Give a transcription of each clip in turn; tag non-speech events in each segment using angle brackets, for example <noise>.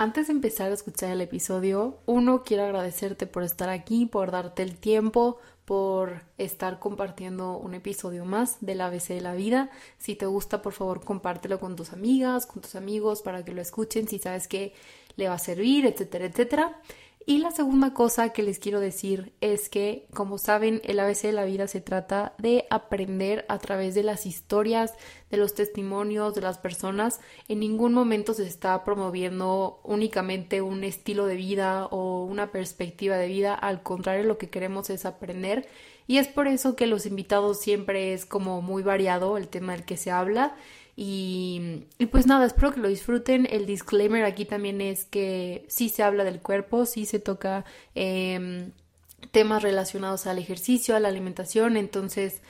Antes de empezar a escuchar el episodio, uno, quiero agradecerte por estar aquí, por darte el tiempo, por estar compartiendo un episodio más del ABC de la vida. Si te gusta, por favor, compártelo con tus amigas, con tus amigos, para que lo escuchen, si sabes que le va a servir, etcétera, etcétera. Y la segunda cosa que les quiero decir es que, como saben, el ABC de la vida se trata de aprender a través de las historias, de los testimonios de las personas. En ningún momento se está promoviendo únicamente un estilo de vida o una perspectiva de vida. Al contrario, lo que queremos es aprender. Y es por eso que los invitados siempre es como muy variado el tema del que se habla y, pues nada, espero que lo disfruten. El disclaimer aquí también es que sí se habla del cuerpo, sí se toca em, temas relacionados al ejercicio, a la alimentación. Entonces,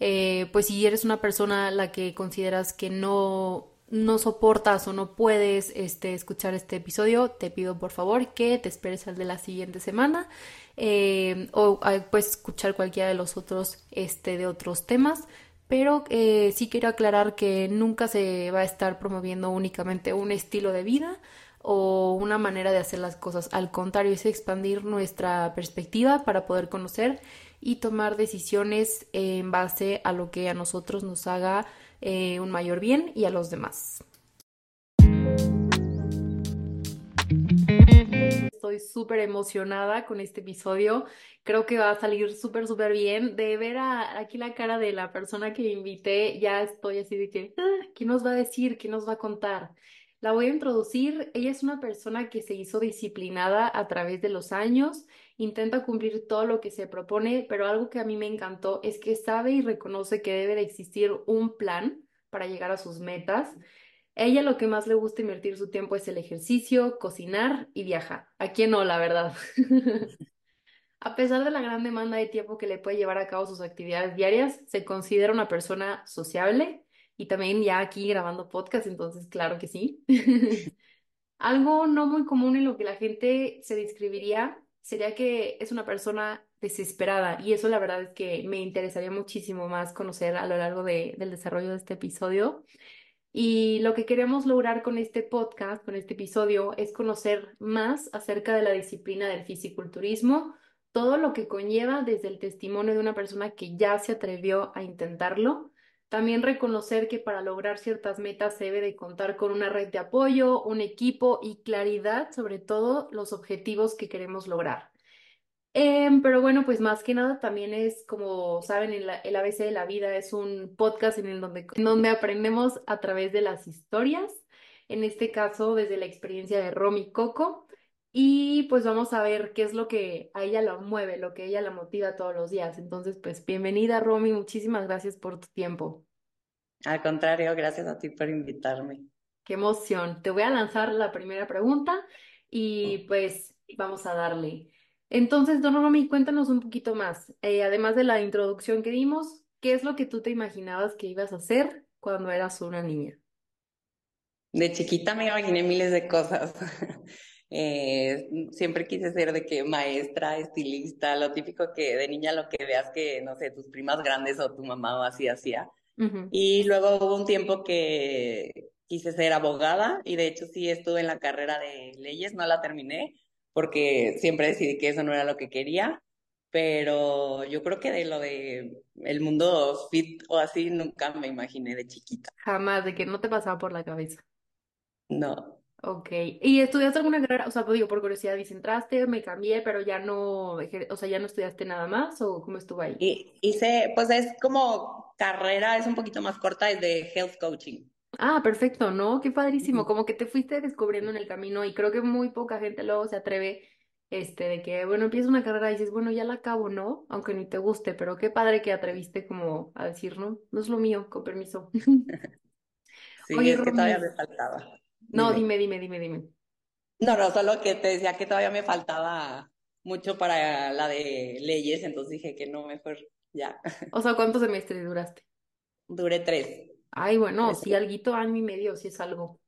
eh, pues si eres una persona la que consideras que no, no soportas o no puedes este, escuchar este episodio, te pido por favor que te esperes al de la siguiente semana. Em, o puedes escuchar cualquiera de los otros este, de otros temas pero eh, sí quiero aclarar que nunca se va a estar promoviendo únicamente un estilo de vida o una manera de hacer las cosas. Al contrario, es expandir nuestra perspectiva para poder conocer y tomar decisiones en base a lo que a nosotros nos haga eh, un mayor bien y a los demás. Estoy súper emocionada con este episodio. Creo que va a salir súper, súper bien. De ver aquí la cara de la persona que invité, ya estoy así de que, ah, ¿qué nos va a decir? ¿Qué nos va a contar? La voy a introducir. Ella es una persona que se hizo disciplinada a través de los años, intenta cumplir todo lo que se propone, pero algo que a mí me encantó es que sabe y reconoce que debe de existir un plan para llegar a sus metas ella lo que más le gusta invertir su tiempo es el ejercicio, cocinar y viajar. ¿A quién no, la verdad? <laughs> a pesar de la gran demanda de tiempo que le puede llevar a cabo sus actividades diarias, se considera una persona sociable y también ya aquí grabando podcast, entonces claro que sí. <laughs> Algo no muy común en lo que la gente se describiría sería que es una persona desesperada y eso la verdad es que me interesaría muchísimo más conocer a lo largo del desarrollo de este episodio. Y lo que queremos lograr con este podcast, con este episodio, es conocer más acerca de la disciplina del fisiculturismo, todo lo que conlleva desde el testimonio de una persona que ya se atrevió a intentarlo. También reconocer que para lograr ciertas metas se debe de contar con una red de apoyo, un equipo y claridad sobre todo los objetivos que queremos lograr. Em, pero bueno, pues más que nada también es, como saben, el, el ABC de la vida es un podcast en, el donde, en donde aprendemos a través de las historias, en este caso desde la experiencia de Romy Coco, y pues vamos a ver qué es lo que a ella la mueve, lo que ella la motiva todos los días. Entonces, pues bienvenida Romy, muchísimas gracias por tu tiempo. Al contrario, gracias a ti por invitarme. Qué emoción. Te voy a lanzar la primera pregunta y pues vamos a darle. Entonces, Don Romy, cuéntanos un poquito más. Eh, además de la introducción que dimos, ¿qué es lo que tú te imaginabas que ibas a hacer cuando eras una niña? De chiquita me imaginé miles de cosas. <laughs> Eh, siempre quise ser de que maestra, estilista, lo típico que de niña lo que veas que, no sé, tus primas grandes o tu mamá o así hacía. Y luego hubo un tiempo que quise ser abogada y de hecho sí estuve en la carrera de leyes, no la terminé, porque siempre decidí que eso no era lo que quería, pero yo creo que de lo de el mundo fit o así nunca me imaginé de chiquita. Jamás, de que no te pasaba por la cabeza. No. Ok, ¿y estudiaste alguna carrera? O sea, pues digo, por curiosidad, dice, entraste, me cambié, pero ya no, o sea, ya no estudiaste nada más, o cómo estuvo ahí? Y, hice, pues es como carrera, es un poquito más corta, es de health coaching. Ah, perfecto, ¿no? Qué padrísimo, como que te fuiste descubriendo en el camino y creo que muy poca gente luego se atreve, este, de que, bueno, empiezas una carrera y dices, bueno, ya la acabo, ¿no? Aunque ni te guste, pero qué padre que atreviste como a decir, no, no es lo mío, con permiso. <laughs> Sí, es que todavía me faltaba. No, dime, dime, dime, dime. No, no, solo que te decía que todavía me faltaba mucho para la de leyes, entonces dije que no, mejor ya. O sea, ¿cuántos <laughs> semestres duraste? Duré tres. Ay, bueno, sí, alguito año y medio, sí es algo.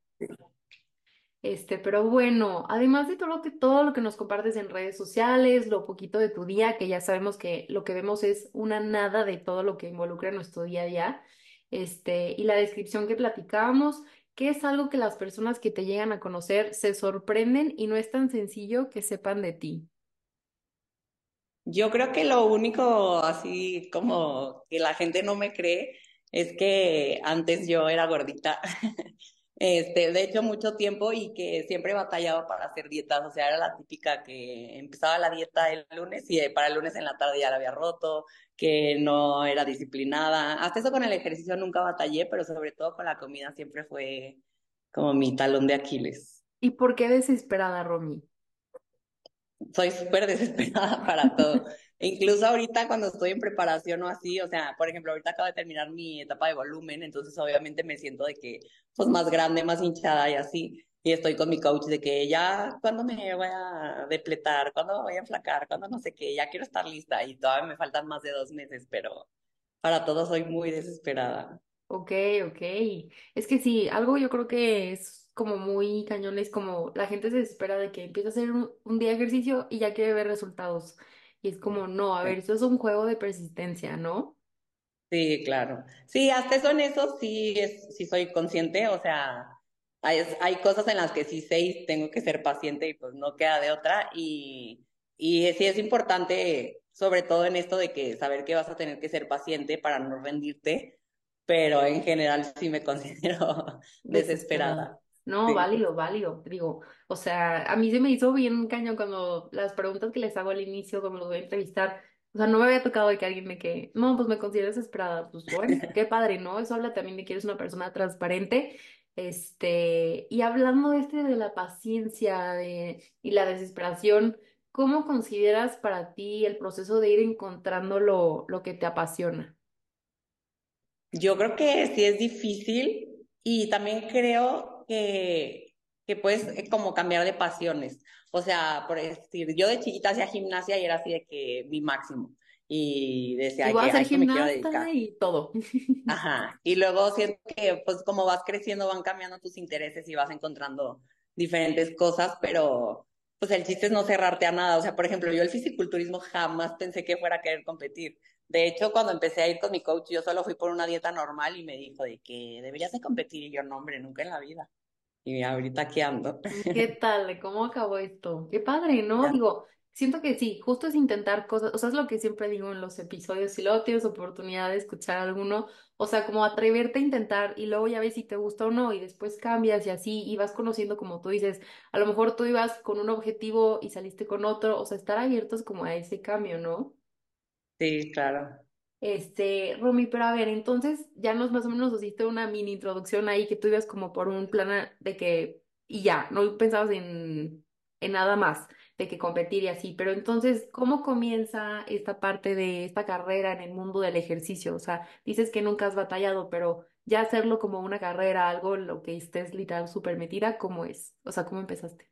Este, pero bueno, además de todo lo que, todo lo que nos compartes en redes sociales, lo poquito de tu día, que ya sabemos que lo que vemos es una nada de todo lo que involucra nuestro día a día, este, y la descripción que platicábamos, ¿qué es algo que las personas que te llegan a conocer se sorprenden y no es tan sencillo que sepan de ti? Yo creo que lo único así como que la gente no me cree es que antes yo era gordita. <laughs> Este, de hecho, mucho tiempo y que siempre batallaba para hacer dietas. O sea, era la típica que empezaba la dieta el lunes y para el lunes en la tarde ya la había roto, que no era disciplinada. Hasta eso con el ejercicio nunca batallé, pero sobre todo con la comida siempre fue como mi talón de Aquiles. ¿Y por qué desesperada, Romy? soy súper desesperada <laughs> para todo. Incluso ahorita cuando estoy en preparación o así, o sea, por ejemplo, ahorita acabo de terminar mi etapa de volumen, entonces obviamente me siento de que, pues más grande, más hinchada y así. Y estoy con mi coach de que ya, ¿cuándo me voy a depletar? ¿Cuándo me voy a enflacar? ¿Cuándo no sé qué? Ya quiero estar lista y todavía me faltan más de dos meses, pero para todo soy muy desesperada. Ok, ok. Es que sí, algo yo creo que es como muy cañón, es como la gente se desespera de que empieza a hacer un, día de ejercicio y ya quiere ver resultados. Y es como, no, a ver, eso es un juego de persistencia, ¿no? Sí, claro. Sí, hasta eso en eso sí, es, sí soy consciente, o sea, hay, hay cosas en las que sí sé y tengo que ser paciente y pues no queda de otra. Y, y sí es importante, sobre todo en esto de que saber que vas a tener que ser paciente para no rendirte, pero en general sí me <laughs> considero desesperada. No, válido, válido. Digo, o sea, a mí se me hizo bien cañón cuando las preguntas que les hago al inicio, cuando los voy a entrevistar, o sea, no me había tocado de que alguien me que, no, pues me considero desesperada. Pues bueno, qué padre, ¿no? Eso habla también de que eres una persona transparente. Este, y hablando de este de la paciencia de, y la desesperación, ¿cómo consideras para ti el proceso de ir encontrando lo, lo que te apasiona? Yo creo que sí es difícil y también creo que, que puedes eh, como cambiar de pasiones. O sea, por decir, yo de chiquita hacía gimnasia y era así de que mi máximo. Y decía que a, eso me quiero dedicar. Y todo. <laughs> Ajá. Y luego siento que pues como vas creciendo van cambiando tus intereses y vas encontrando diferentes cosas, pero pues el chiste es no cerrarte a nada. O sea, por ejemplo, yo el fisiculturismo jamás pensé que fuera a querer competir. De hecho, cuando empecé a ir con mi coach, yo solo fui por una dieta normal y me dijo de que deberías de competir. Y yo, no, hombre, nunca en la vida. Y ahorita aquí ando. ¿Qué <laughs> tal? ¿Cómo acabó esto? Qué padre, ¿no? Digo, siento que sí, justo es intentar cosas, o sea, es lo que siempre digo en los episodios, si luego tienes oportunidad de escuchar alguno, o sea, como atreverte a intentar y luego ya ves si te gusta o no y después cambias y así y vas conociendo como tú dices, a lo mejor tú ibas con un objetivo y saliste con otro, o sea, estar abiertos como a ese cambio, ¿no? Sí, claro. Este, Romy, pero a ver, entonces ya nos más o menos hiciste una mini introducción ahí que tú ibas como por un plan de que, y ya, no pensabas en, en nada más de que competir y así, pero entonces, ¿cómo comienza esta parte de esta carrera en el mundo del ejercicio? O sea, dices que nunca has batallado, pero ya hacerlo como una carrera, algo lo que estés literal súper metida, ¿cómo es? O sea, ¿cómo empezaste?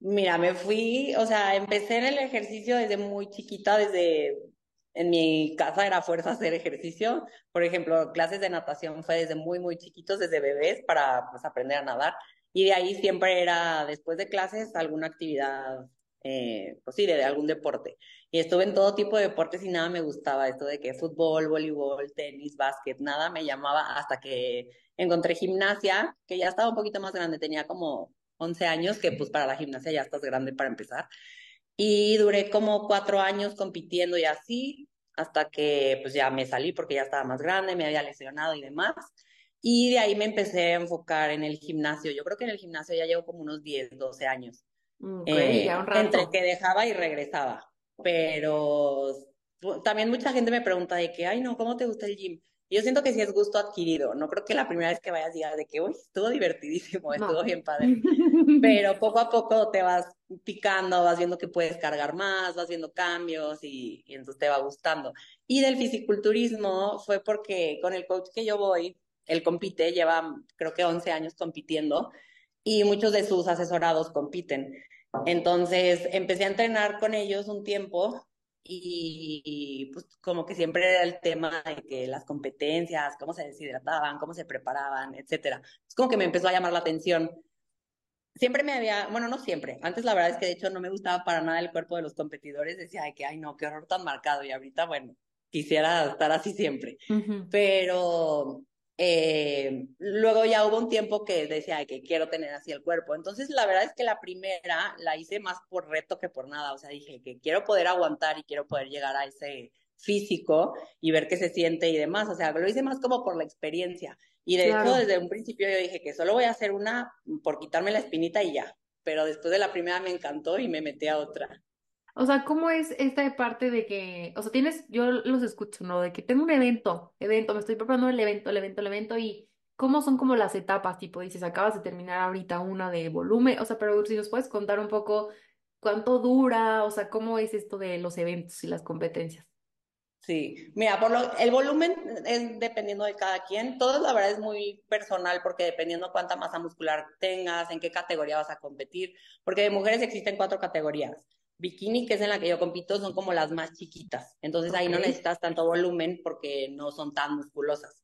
Mira, me fui, o sea, empecé en el ejercicio desde muy chiquita, desde en mi casa era fuerza hacer ejercicio. Por ejemplo, clases de natación fue desde muy, muy chiquitos, desde bebés, para pues, aprender a nadar. Y de ahí siempre era, después de clases, alguna actividad, eh, pues sí, de, algún deporte. Y estuve en todo tipo de deportes y nada me gustaba. Esto de que fútbol, voleibol, tenis, básquet, nada me llamaba hasta que encontré gimnasia, que ya estaba un poquito más grande, tenía como 11 años, que pues para la gimnasia ya estás grande para empezar. Y duré como cuatro años compitiendo y así, hasta que pues ya me salí porque ya estaba más grande, me había lesionado y demás. Y de ahí me empecé a enfocar en el gimnasio. Yo creo que en el gimnasio ya llevo como unos 10, 12 años. Okay, ya un rato. Entre que dejaba y regresaba. Pero también mucha gente me pregunta de que, ay, no, ¿cómo te gusta el gym? Yo siento que sí es gusto adquirido. No creo que la primera vez que vayas digas de que, uy, estuvo divertidísimo, estuvo bien padre. <laughs> Pero poco a poco te vas picando, vas viendo que puedes cargar más, vas viendo cambios y, y entonces te va gustando. Y del fisiculturismo fue porque con el coach que yo voy, él compite, lleva creo que 11 años compitiendo y muchos de sus asesorados compiten. Entonces empecé a entrenar con ellos un tiempo y, pues como que siempre era el tema de que las competencias, cómo se deshidrataban, cómo se preparaban, etcétera. Es como que me empezó a llamar la atención. Siempre me había, bueno, no siempre, antes la verdad es que de hecho no me gustaba para nada el cuerpo de los competidores, decía de que, ay no, qué horror tan marcado, y ahorita, bueno, quisiera estar así siempre. Pero eh, luego ya hubo un tiempo que decía que quiero tener así el cuerpo. Entonces, la verdad es que la primera la hice más por reto que por nada. O sea, dije que quiero poder aguantar y quiero poder llegar a ese físico y ver qué se siente y demás. O sea, lo hice más como por la experiencia. Y de hecho, desde un principio yo dije que solo voy a hacer una por quitarme la espinita y ya. Pero después de la primera me encantó y me metí a otra. O sea, ¿cómo es esta parte de que, o sea, tienes, yo los escucho, ¿no? De que tengo un evento, evento, me estoy preparando el evento, el evento, el evento, y cómo son como las etapas, tipo, dices, acabas de terminar ahorita una de volumen, o sea, pero si nos puedes contar un poco cuánto dura, o sea, cómo es esto de los eventos y las competencias. Sí, mira, por lo, el volumen es dependiendo de cada quien. Todo la verdad es muy personal porque dependiendo cuánta masa muscular tengas, en qué categoría vas a competir, porque de mujeres existen cuatro categorías bikini, que es en la que yo compito, son como las más chiquitas. Entonces ahí no necesitas tanto volumen porque no son tan musculosas.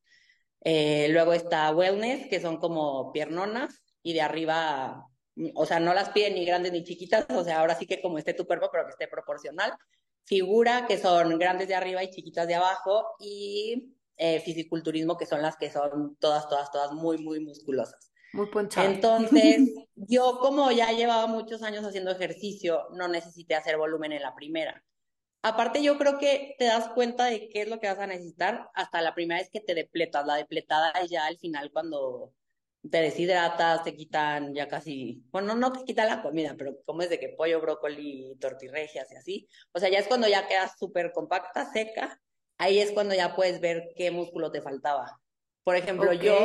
Eh, luego está wellness, que son como piernonas, y de arriba, o sea, no las piden ni grandes ni chiquitas, o sea, ahora sí que como esté tu cuerpo, pero que esté proporcional. Figura, que son grandes de arriba y chiquitas de abajo, y eh, fisiculturismo, que son las que son todas, todas, todas muy, muy musculosas. Muy ponchado. Entonces, <laughs> yo como ya llevaba muchos años haciendo ejercicio, no necesité hacer volumen en la primera. Aparte, yo creo que te das cuenta de qué es lo que vas a necesitar hasta la primera vez que te depletas. La depletada es ya al final cuando te deshidratas, te quitan ya casi, bueno, no te quitan la comida, pero como es de que pollo, brócoli, tortirregias y así. O sea, ya es cuando ya quedas súper compacta, seca. Ahí es cuando ya puedes ver qué músculo te faltaba. Por ejemplo, yo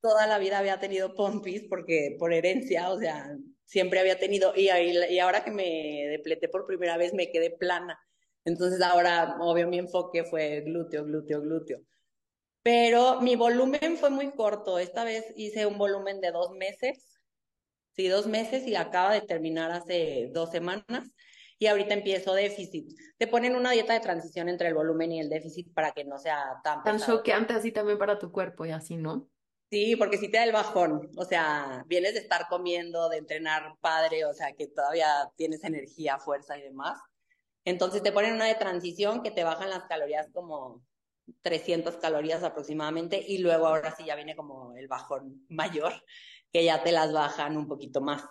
toda la vida había tenido pompis porque por herencia, o sea, siempre había tenido, y, y ahora que me depleté por primera vez me quedé plana. Entonces ahora, obvio, mi enfoque fue glúteo, glúteo, glúteo. Pero mi volumen fue muy corto. Esta vez hice un volumen de dos meses. Sí, dos meses y acaba de terminar hace dos semanas. Y ahorita empiezo déficit. Te ponen una dieta de transición entre el volumen y el déficit para que no sea tan Tan choqueante así también para tu cuerpo y así, ¿no? Sí, porque si te da el bajón, o sea, vienes de estar comiendo, de entrenar padre, o sea, que todavía tienes energía, fuerza y demás. Entonces te ponen una de transición que te bajan las calorías como 300 calorías aproximadamente y luego ahora sí ya viene como el bajón mayor, que ya te las bajan un poquito más.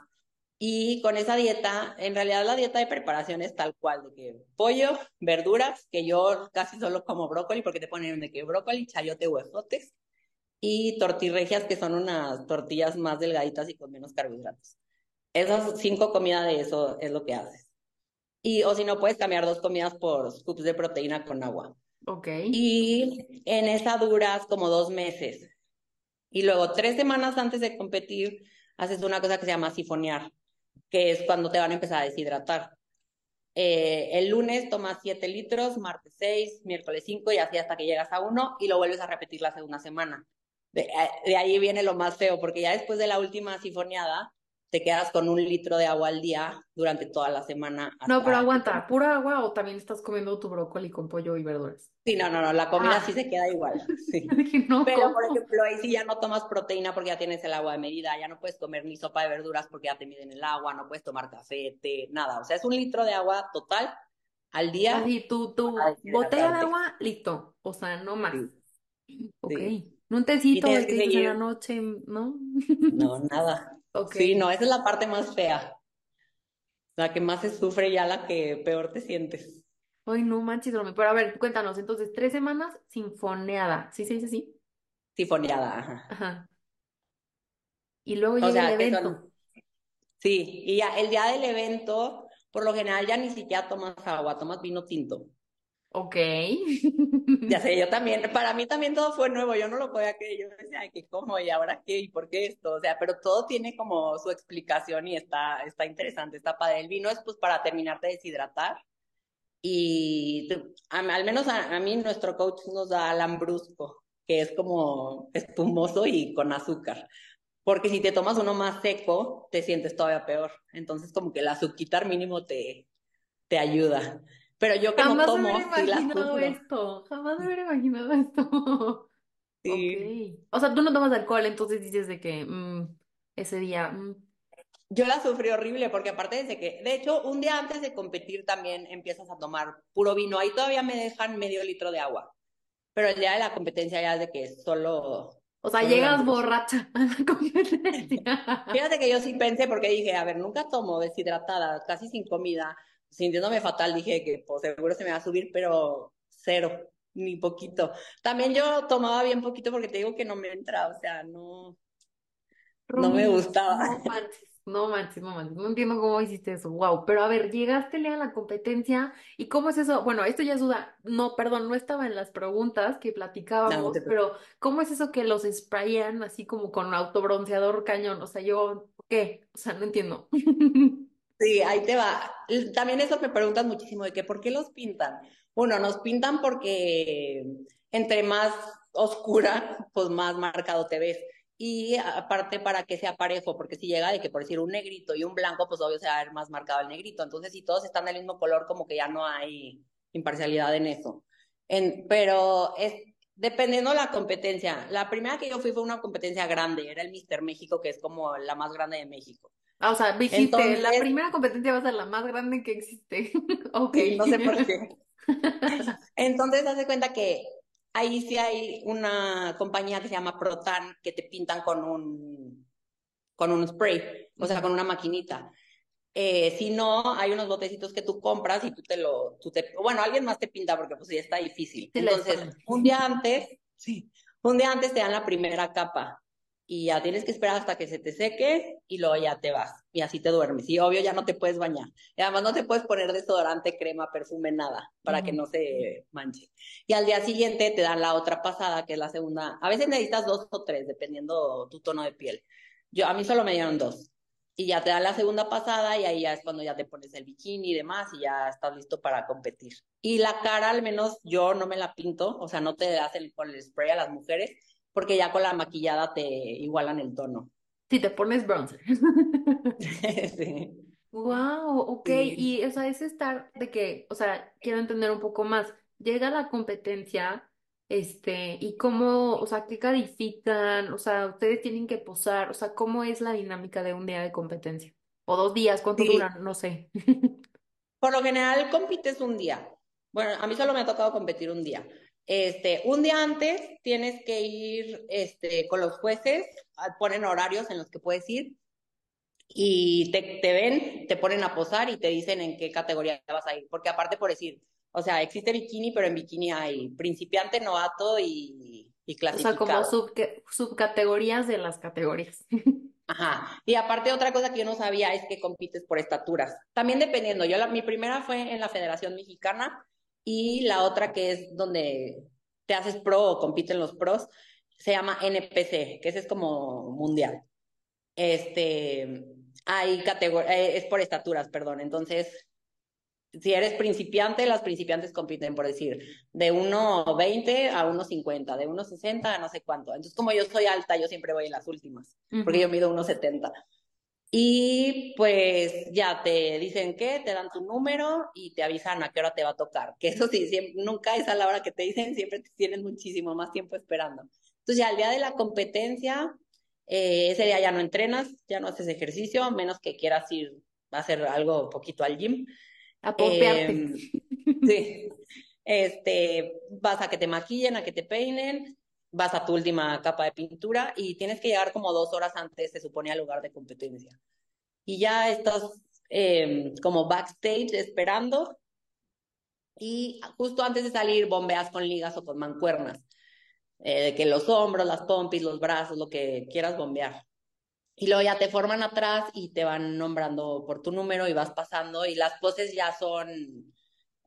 Y con esa dieta, en realidad la dieta de preparación es tal cual, de que pollo, verduras, que yo casi solo como brócoli, porque te ponen de que brócoli, chayote, huesotes, y tortirregias, que son unas tortillas más delgaditas y con menos carbohidratos. Esas cinco comidas de eso es lo que haces. Y, o si no, puedes cambiar dos comidas por scoops de proteína con agua. Ok. Y en esa duras como dos meses. Y luego, tres semanas antes de competir, haces una cosa que se llama sifonear, que es cuando te van a empezar a deshidratar. Eh, el lunes tomas 7 litros, martes 6, miércoles 5 y así hasta que llegas a 1 y lo vuelves a repetir la segunda semana. De, ahí viene lo más feo, porque ya después de la última sifoneada, te quedas con un litro de agua al día durante toda la semana. No, pero aguanta, ¿pura agua o también estás comiendo tu brócoli con pollo y verduras? Sí, no, no, no, la comida ah. sí se queda igual. <laughs> Sí. pero, por ejemplo, ahí sí ya no tomas proteína porque ya tienes el agua de medida, ya no puedes comer ni sopa de verduras porque ya te miden el agua, no puedes tomar café, té, nada. O sea, es un litro de agua total al día. Así, tu, tu botella de agua, listo. O sea, no más. Ok. Un tecito de que en la noche, ¿no? No, <laughs> nada. Sí, no, esa es la parte más fea. La que más se sufre, ya la que peor te sientes. Ay, no manches, Pero a ver, cuéntanos, entonces, tres semanas sinfoneada. ¿Sí se dice así? Sinfoneada, ajá. Ajá. Y luego llega el evento. Sí, y ya el día del evento, por lo general ya ni siquiera tomas agua, tomas vino tinto. Ok. <laughs> ya sé, yo también, para mí también todo fue nuevo, yo no lo podía creer, yo decía, Ay, ¿qué cómo? ¿Y ahora qué? ¿Y por qué esto? O sea, pero todo tiene como su explicación y está, está interesante, está padre. El vino es pues para terminarte de deshidratar y al menos a, mí nuestro coach nos da lambrusco, que es como espumoso y con azúcar. Porque si te tomas uno más seco, te sientes todavía peor. Entonces, como que el azúcar mínimo te, te ayuda. Pero yo que Jamás no tomo, hubiera imaginado esto. Jamás hubiera imaginado esto. <laughs> Sí. O sea, tú no tomas alcohol, entonces dices de que mm, ese día. Mm. Yo la sufrí horrible porque aparte de que, de hecho, un día antes de competir también empiezas a tomar puro vino. Ahí todavía me dejan medio litro de agua. Pero el día de la competencia ya es de que solo O sea, llegas borracha <laughs> a la competencia. Fíjate que yo sí pensé, porque dije, a ver, nunca tomo deshidratada, casi sin comida, sintiéndome fatal, dije que pues seguro se me va a subir, pero cero, ni poquito. También yo tomaba bien poquito porque te digo que no me entra, o sea, no, no me gustaba. no manches, no manches, no manches, no entiendo cómo hiciste eso, wow, pero a ver, llegaste a la competencia y cómo es eso, bueno, esto ya es duda, no, perdón, no estaba en las preguntas que No, no platicábamos, pero ¿cómo es eso que los sprayan así como con autobronceador cañón? O sea, yo, ¿qué? O sea, no entiendo. <laughs> Sí, ahí te va. También eso me preguntan muchísimo de que ¿por qué los pintan? Bueno, nos pintan porque entre más oscura, <laughs> pues más marcado te ves. Y aparte para que sea parejo, porque si llega de que por decir un negrito y un blanco, pues obvio se va a ver más marcado el negrito. Entonces, si todos están del mismo color, como que ya no hay imparcialidad en eso. En, pero es dependiendo la competencia. La primera que yo fui fue una competencia grande, era el Mister México, que es como la más grande de México. Ah, o sea, dijiste, la primera competencia va a ser la más grande que existe. <laughs> Ok. No sé por qué. <laughs> Entonces, haz de cuenta que ahí sí hay una compañía que se llama Protan que te pintan con un, con un spray, o sea, con una maquinita. Eh, si no, hay unos botecitos que tú compras y tú te lo, tú te, bueno, alguien más te pinta porque pues ya está difícil. Entonces, un día antes, sí, un día antes te dan la primera capa y ya tienes que esperar hasta que se te seque y luego ya te vas y así te duermes. Y obvio ya no te puedes bañar. Y además no te puedes poner desodorante, crema, perfume, nada, para que no se manche. Y al día siguiente te dan la otra pasada, que es la segunda. A veces necesitas dos o tres, dependiendo tu tono de piel. Yo, a mí solo me dieron dos y ya te dan la segunda pasada y ahí ya es cuando ya te pones el bikini y demás y ya estás listo para competir. Y la cara, al menos yo no me la pinto, o sea, no te hacen con el spray a las mujeres, porque ya con la maquillada te igualan el tono. Si te pones bronzer. <laughs> <laughs> sí, Wow, ok. sí. Y o sea, es estar de que, o sea, quiero entender un poco más. Llega la competencia, este, y cómo, o sea, qué califican, o sea, ustedes tienen que posar, o sea, ¿cómo es la dinámica de un día de competencia? O dos días, ¿cuánto sí. duran? No sé. <laughs> Por lo general compites un día. Bueno, a mí solo me ha tocado competir un día. Este, un día antes tienes que ir este, con los jueces, ponen horarios en los que puedes ir y te, te ven, te ponen a posar y te dicen en qué categoría vas a ir. Porque aparte por decir, o sea, existe bikini, pero en bikini hay principiante, novato y, y O sea, como clasificado. subque- subcategorías de las categorías. <laughs> Ajá. Y aparte otra cosa que yo no sabía es que compites por estaturas. También dependiendo. Yo la, mi primera fue en la Federación Mexicana y la otra que es donde te haces pro o compiten los pros se llama NPC, que ese es como mundial. Este, hay categoría, eh, es por estaturas, perdón. Entonces, si eres principiante, las principiantes compiten, por decir, de 1,20 a 1,50, de 1,60 a no sé cuánto. Entonces, como yo soy alta, yo siempre voy en las últimas, porque yo mido 1,70. Y pues ya te dicen que te dan tu número y te avisan a qué hora te va a tocar. Que eso sí, siempre, nunca es a la hora que te dicen, siempre tienes muchísimo más tiempo esperando. Entonces ya el día de la competencia, eh, ese día ya no entrenas, ya no haces ejercicio, a menos que quieras ir a hacer algo poquito al gym. A pompearte. Eh, sí, este, vas a que te maquillen, a que te peinen, vas a tu última capa de pintura y tienes que llegar como dos horas antes, se supone, al lugar de competencia. Y ya estás eh, como backstage esperando y justo antes de salir bombeas con ligas o con mancuernas, eh, de que los hombros, las pompis, los brazos, lo que quieras bombear. Y luego ya te forman atrás y te van nombrando por tu número y vas pasando y las poses ya son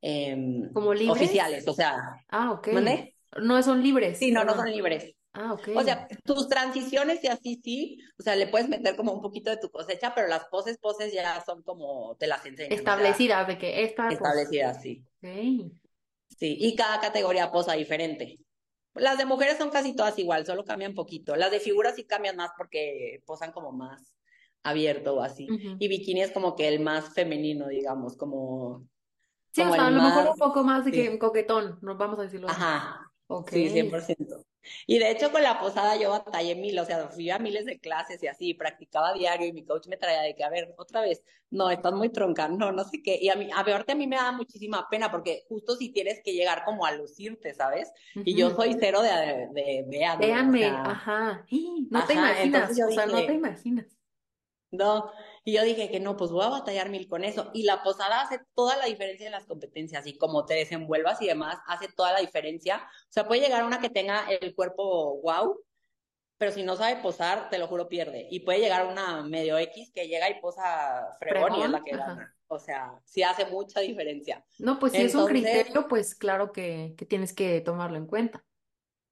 eh, ¿Como libres? oficiales, o sea, Ah, ok. ¿mande? No son libres, Sí, no, ¿o no son no? libres. Ah, ok. O sea, tus transiciones y así sí, o sea, le puedes meter como un poquito de tu cosecha, pero las poses, poses ya son como te las enseñan, Establecidas de que esta, establecidas, sí. ok. Sí, y cada categoría posa diferente. Las de mujeres son casi todas igual, solo cambian poquito. Las de figuras sí cambian más porque posan como más abierto o así. Y bikini es como que el más femenino, digamos, como, Sí, o sea, el a lo mejor un poco más de que sí. coquetón, nos vamos a decirlo así. Ajá, Ok. sí, 100%. Y de hecho con la posada yo batallé mil, o sea, fui a miles de clases y así, practicaba diario y mi coach me traía de que, a ver, otra vez, no, estás muy tronca, no, no sé qué. Y a mí, a verte a mí me da muchísima pena porque justo si tienes que llegar como a lucirte, ¿sabes? Y yo soy cero de, de, de véanme. Véanme, o sea, ajá. <gasps> No te imaginas, o sea, no te imaginas. No, y yo dije que no, pues voy a batallar mil con eso. Y la posada hace toda la diferencia en las competencias y como te desenvuelvas y demás, hace toda la diferencia. O sea, puede llegar una que tenga el cuerpo wow, pero si no sabe posar, te lo juro, pierde. Y puede llegar una medio X que llega y posa fregón, y es la que gana. O sea, sí hace mucha diferencia. No, pues si es un criterio, pues claro que, que tienes que tomarlo en cuenta.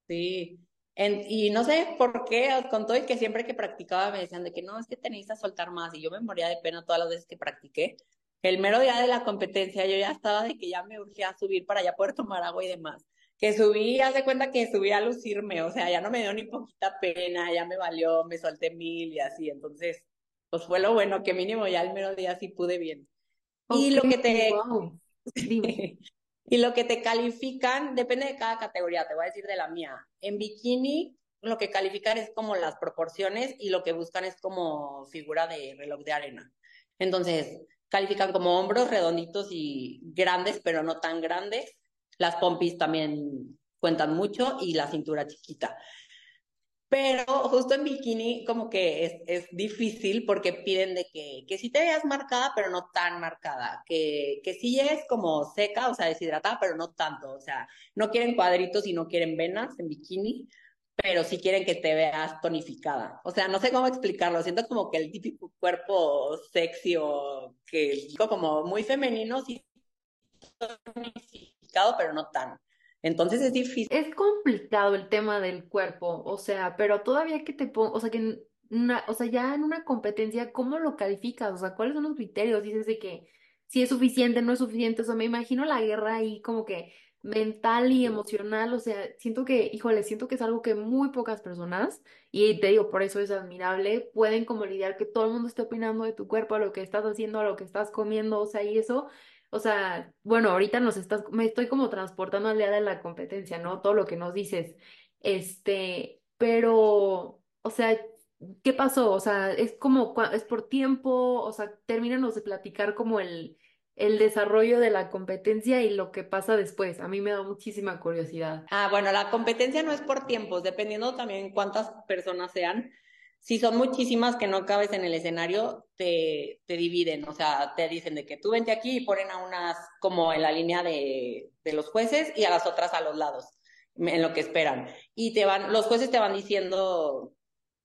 Sí, y no sé por qué, con todo y que siempre que practicaba me decían de que no, es que tenéis que soltar más. Y yo me moría de pena todas las veces que practiqué. El mero día de la competencia yo ya estaba de que ya me urgía subir para ya poder tomar agua y demás. Que subí, haz de cuenta que subí a lucirme, o sea, ya no me dio ni poquita pena, ya me valió, me solté mil y así. Entonces, pues fue lo bueno, que mínimo ya el mero día sí pude bien. y lo que te... <laughs> Y lo que te califican depende de cada categoría, te voy a decir de la mía. En bikini, lo que califican es como las proporciones y lo que buscan es como figura de reloj de arena. Entonces, califican como hombros redonditos y grandes, pero no tan grandes. Las pompis también cuentan mucho y la cintura chiquita. Pero justo en bikini como que es, es difícil porque piden de que, que sí te veas marcada, pero no tan marcada, que, que sí es como seca, o sea, deshidratada, pero no tanto, o sea, no quieren cuadritos y no quieren venas en bikini, pero sí quieren que te veas tonificada. O sea, no sé cómo explicarlo, siento como que el típico cuerpo sexy o que como muy femenino, sí tonificado, pero no tan. Entonces es difícil. Es complicado el tema del cuerpo, o sea, pero todavía que te pongo, o sea, que una, o sea, ya en una competencia, ¿cómo lo calificas? O sea, ¿cuáles son los criterios? Dices de que si es suficiente, no es suficiente, o sea, me imagino la guerra ahí como que mental y emocional, o sea, siento que, híjole, siento que es algo que muy pocas personas, y te digo, por eso es admirable, pueden como lidiar que todo el mundo esté opinando de tu cuerpo, a lo que estás haciendo, a lo que estás comiendo, o sea, y eso o sea, bueno, ahorita nos estás, me estoy como transportando al día de la competencia, ¿no? Todo lo que nos dices. Este, pero, o sea, ¿qué pasó? O sea, es como, es por tiempo, o sea, termínanos de platicar como el, el desarrollo de la competencia y lo que pasa después. A mí me da muchísima curiosidad. Ah, bueno, la competencia no es por tiempos, dependiendo también cuántas personas sean si son muchísimas que no cabes en el escenario, te, te dividen, o sea, te dicen de que tú vente aquí y ponen a unas como en la línea de, de los jueces y a las otras a los lados, en lo que esperan. Y te van, los jueces te van diciendo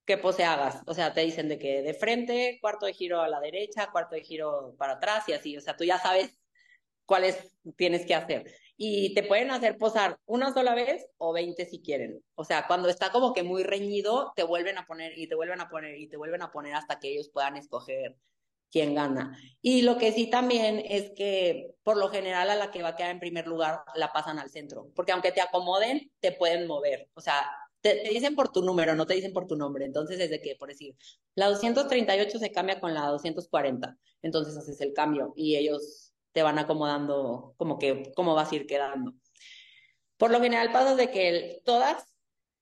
qué pose hagas, o sea, te dicen de que de frente, cuarto de giro a la derecha, cuarto de giro para atrás y así, o sea, tú ya sabes cuáles tienes que hacer y te pueden hacer posar una sola vez o 20 si quieren. O sea, cuando está como que muy reñido, te vuelven a poner y te vuelven a poner y te vuelven a poner hasta que ellos puedan escoger quién gana. Y lo que sí también es que por lo general a la que va a quedar en primer lugar la pasan al centro, porque aunque te acomoden, te pueden mover. O sea, te, dicen por tu número, no te dicen por tu nombre. Entonces, desde que, por decir, la 238 se cambia con la 240. Entonces haces el cambio y ellos te van acomodando como que cómo vas a ir quedando. Por lo general pasa de que todas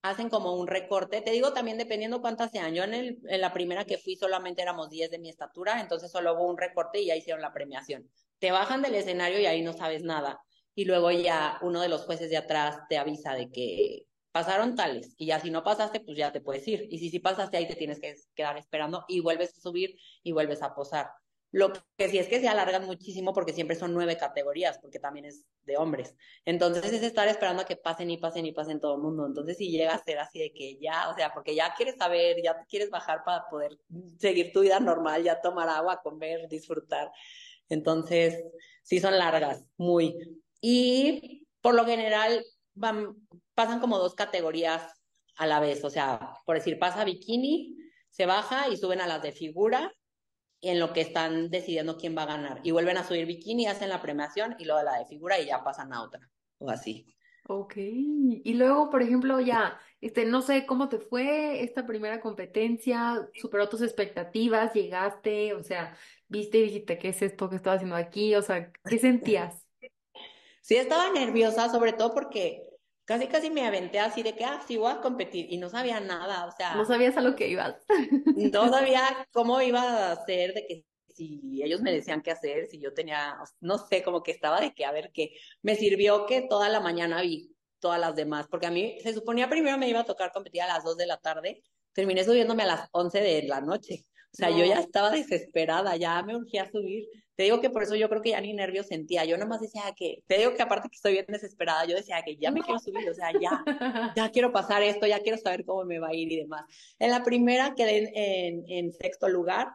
hacen como un recorte. Te digo también dependiendo cuántas sean. Yo en, la primera que fui solamente éramos 10 de mi estatura, entonces solo hubo un recorte y ya hicieron la premiación. Te bajan del escenario y ahí no sabes nada. Y luego ya uno de los jueces de atrás te avisa de que pasaron tales y ya si no pasaste, pues ya te puedes ir. Y si sí pasaste ahí te tienes que quedar esperando y vuelves a subir y vuelves a posar. Lo que sí es que se alargan muchísimo porque siempre son nueve categorías, porque también es de hombres. Entonces es estar esperando a que pasen y pasen y pasen todo el mundo. Entonces si llega a ser así de que ya, o sea, porque ya quieres saber, ya quieres bajar para poder seguir tu vida normal, ya tomar agua, comer, disfrutar. Entonces sí son largas, muy. Y por lo general van, pasan como dos categorías a la vez. O sea, por decir, pasa bikini, se baja y suben a las de figura en lo que están decidiendo quién va a ganar. Y vuelven a subir bikini, hacen la premiación y luego la de figura y ya pasan a otra. O así. Ok. Y luego, por ejemplo, ya, este, no sé cómo te fue esta primera competencia, superó tus expectativas, llegaste, o sea, viste y dijiste, ¿qué es esto que estaba haciendo aquí? O sea, ¿qué sentías? <laughs> Sí, estaba nerviosa, sobre todo porque casi casi me aventé así de que, ah, sí, voy a competir y no sabía nada, o No sea, sabías a lo que ibas. no <laughs> sabía cómo iba a ser, de que si ellos me decían qué hacer, si yo tenía, no sé, como que estaba de que, a ver, qué. Me sirvió que toda la mañana vi todas las demás, porque a mí se suponía primero me iba a tocar competir a las 2 de la tarde, terminé subiéndome a las 11 de la noche. O sea, yo ya No. estaba desesperada, ya me urgía subir. Te digo que por eso yo creo que ya ni nervios sentía. Yo nomás decía que, te digo que aparte que estoy bien desesperada, yo decía que ya me quiero subir, o sea, ya, <laughs> ya quiero pasar esto, ya quiero saber cómo me va a ir y demás. En la primera quedé en, en, en sexto lugar.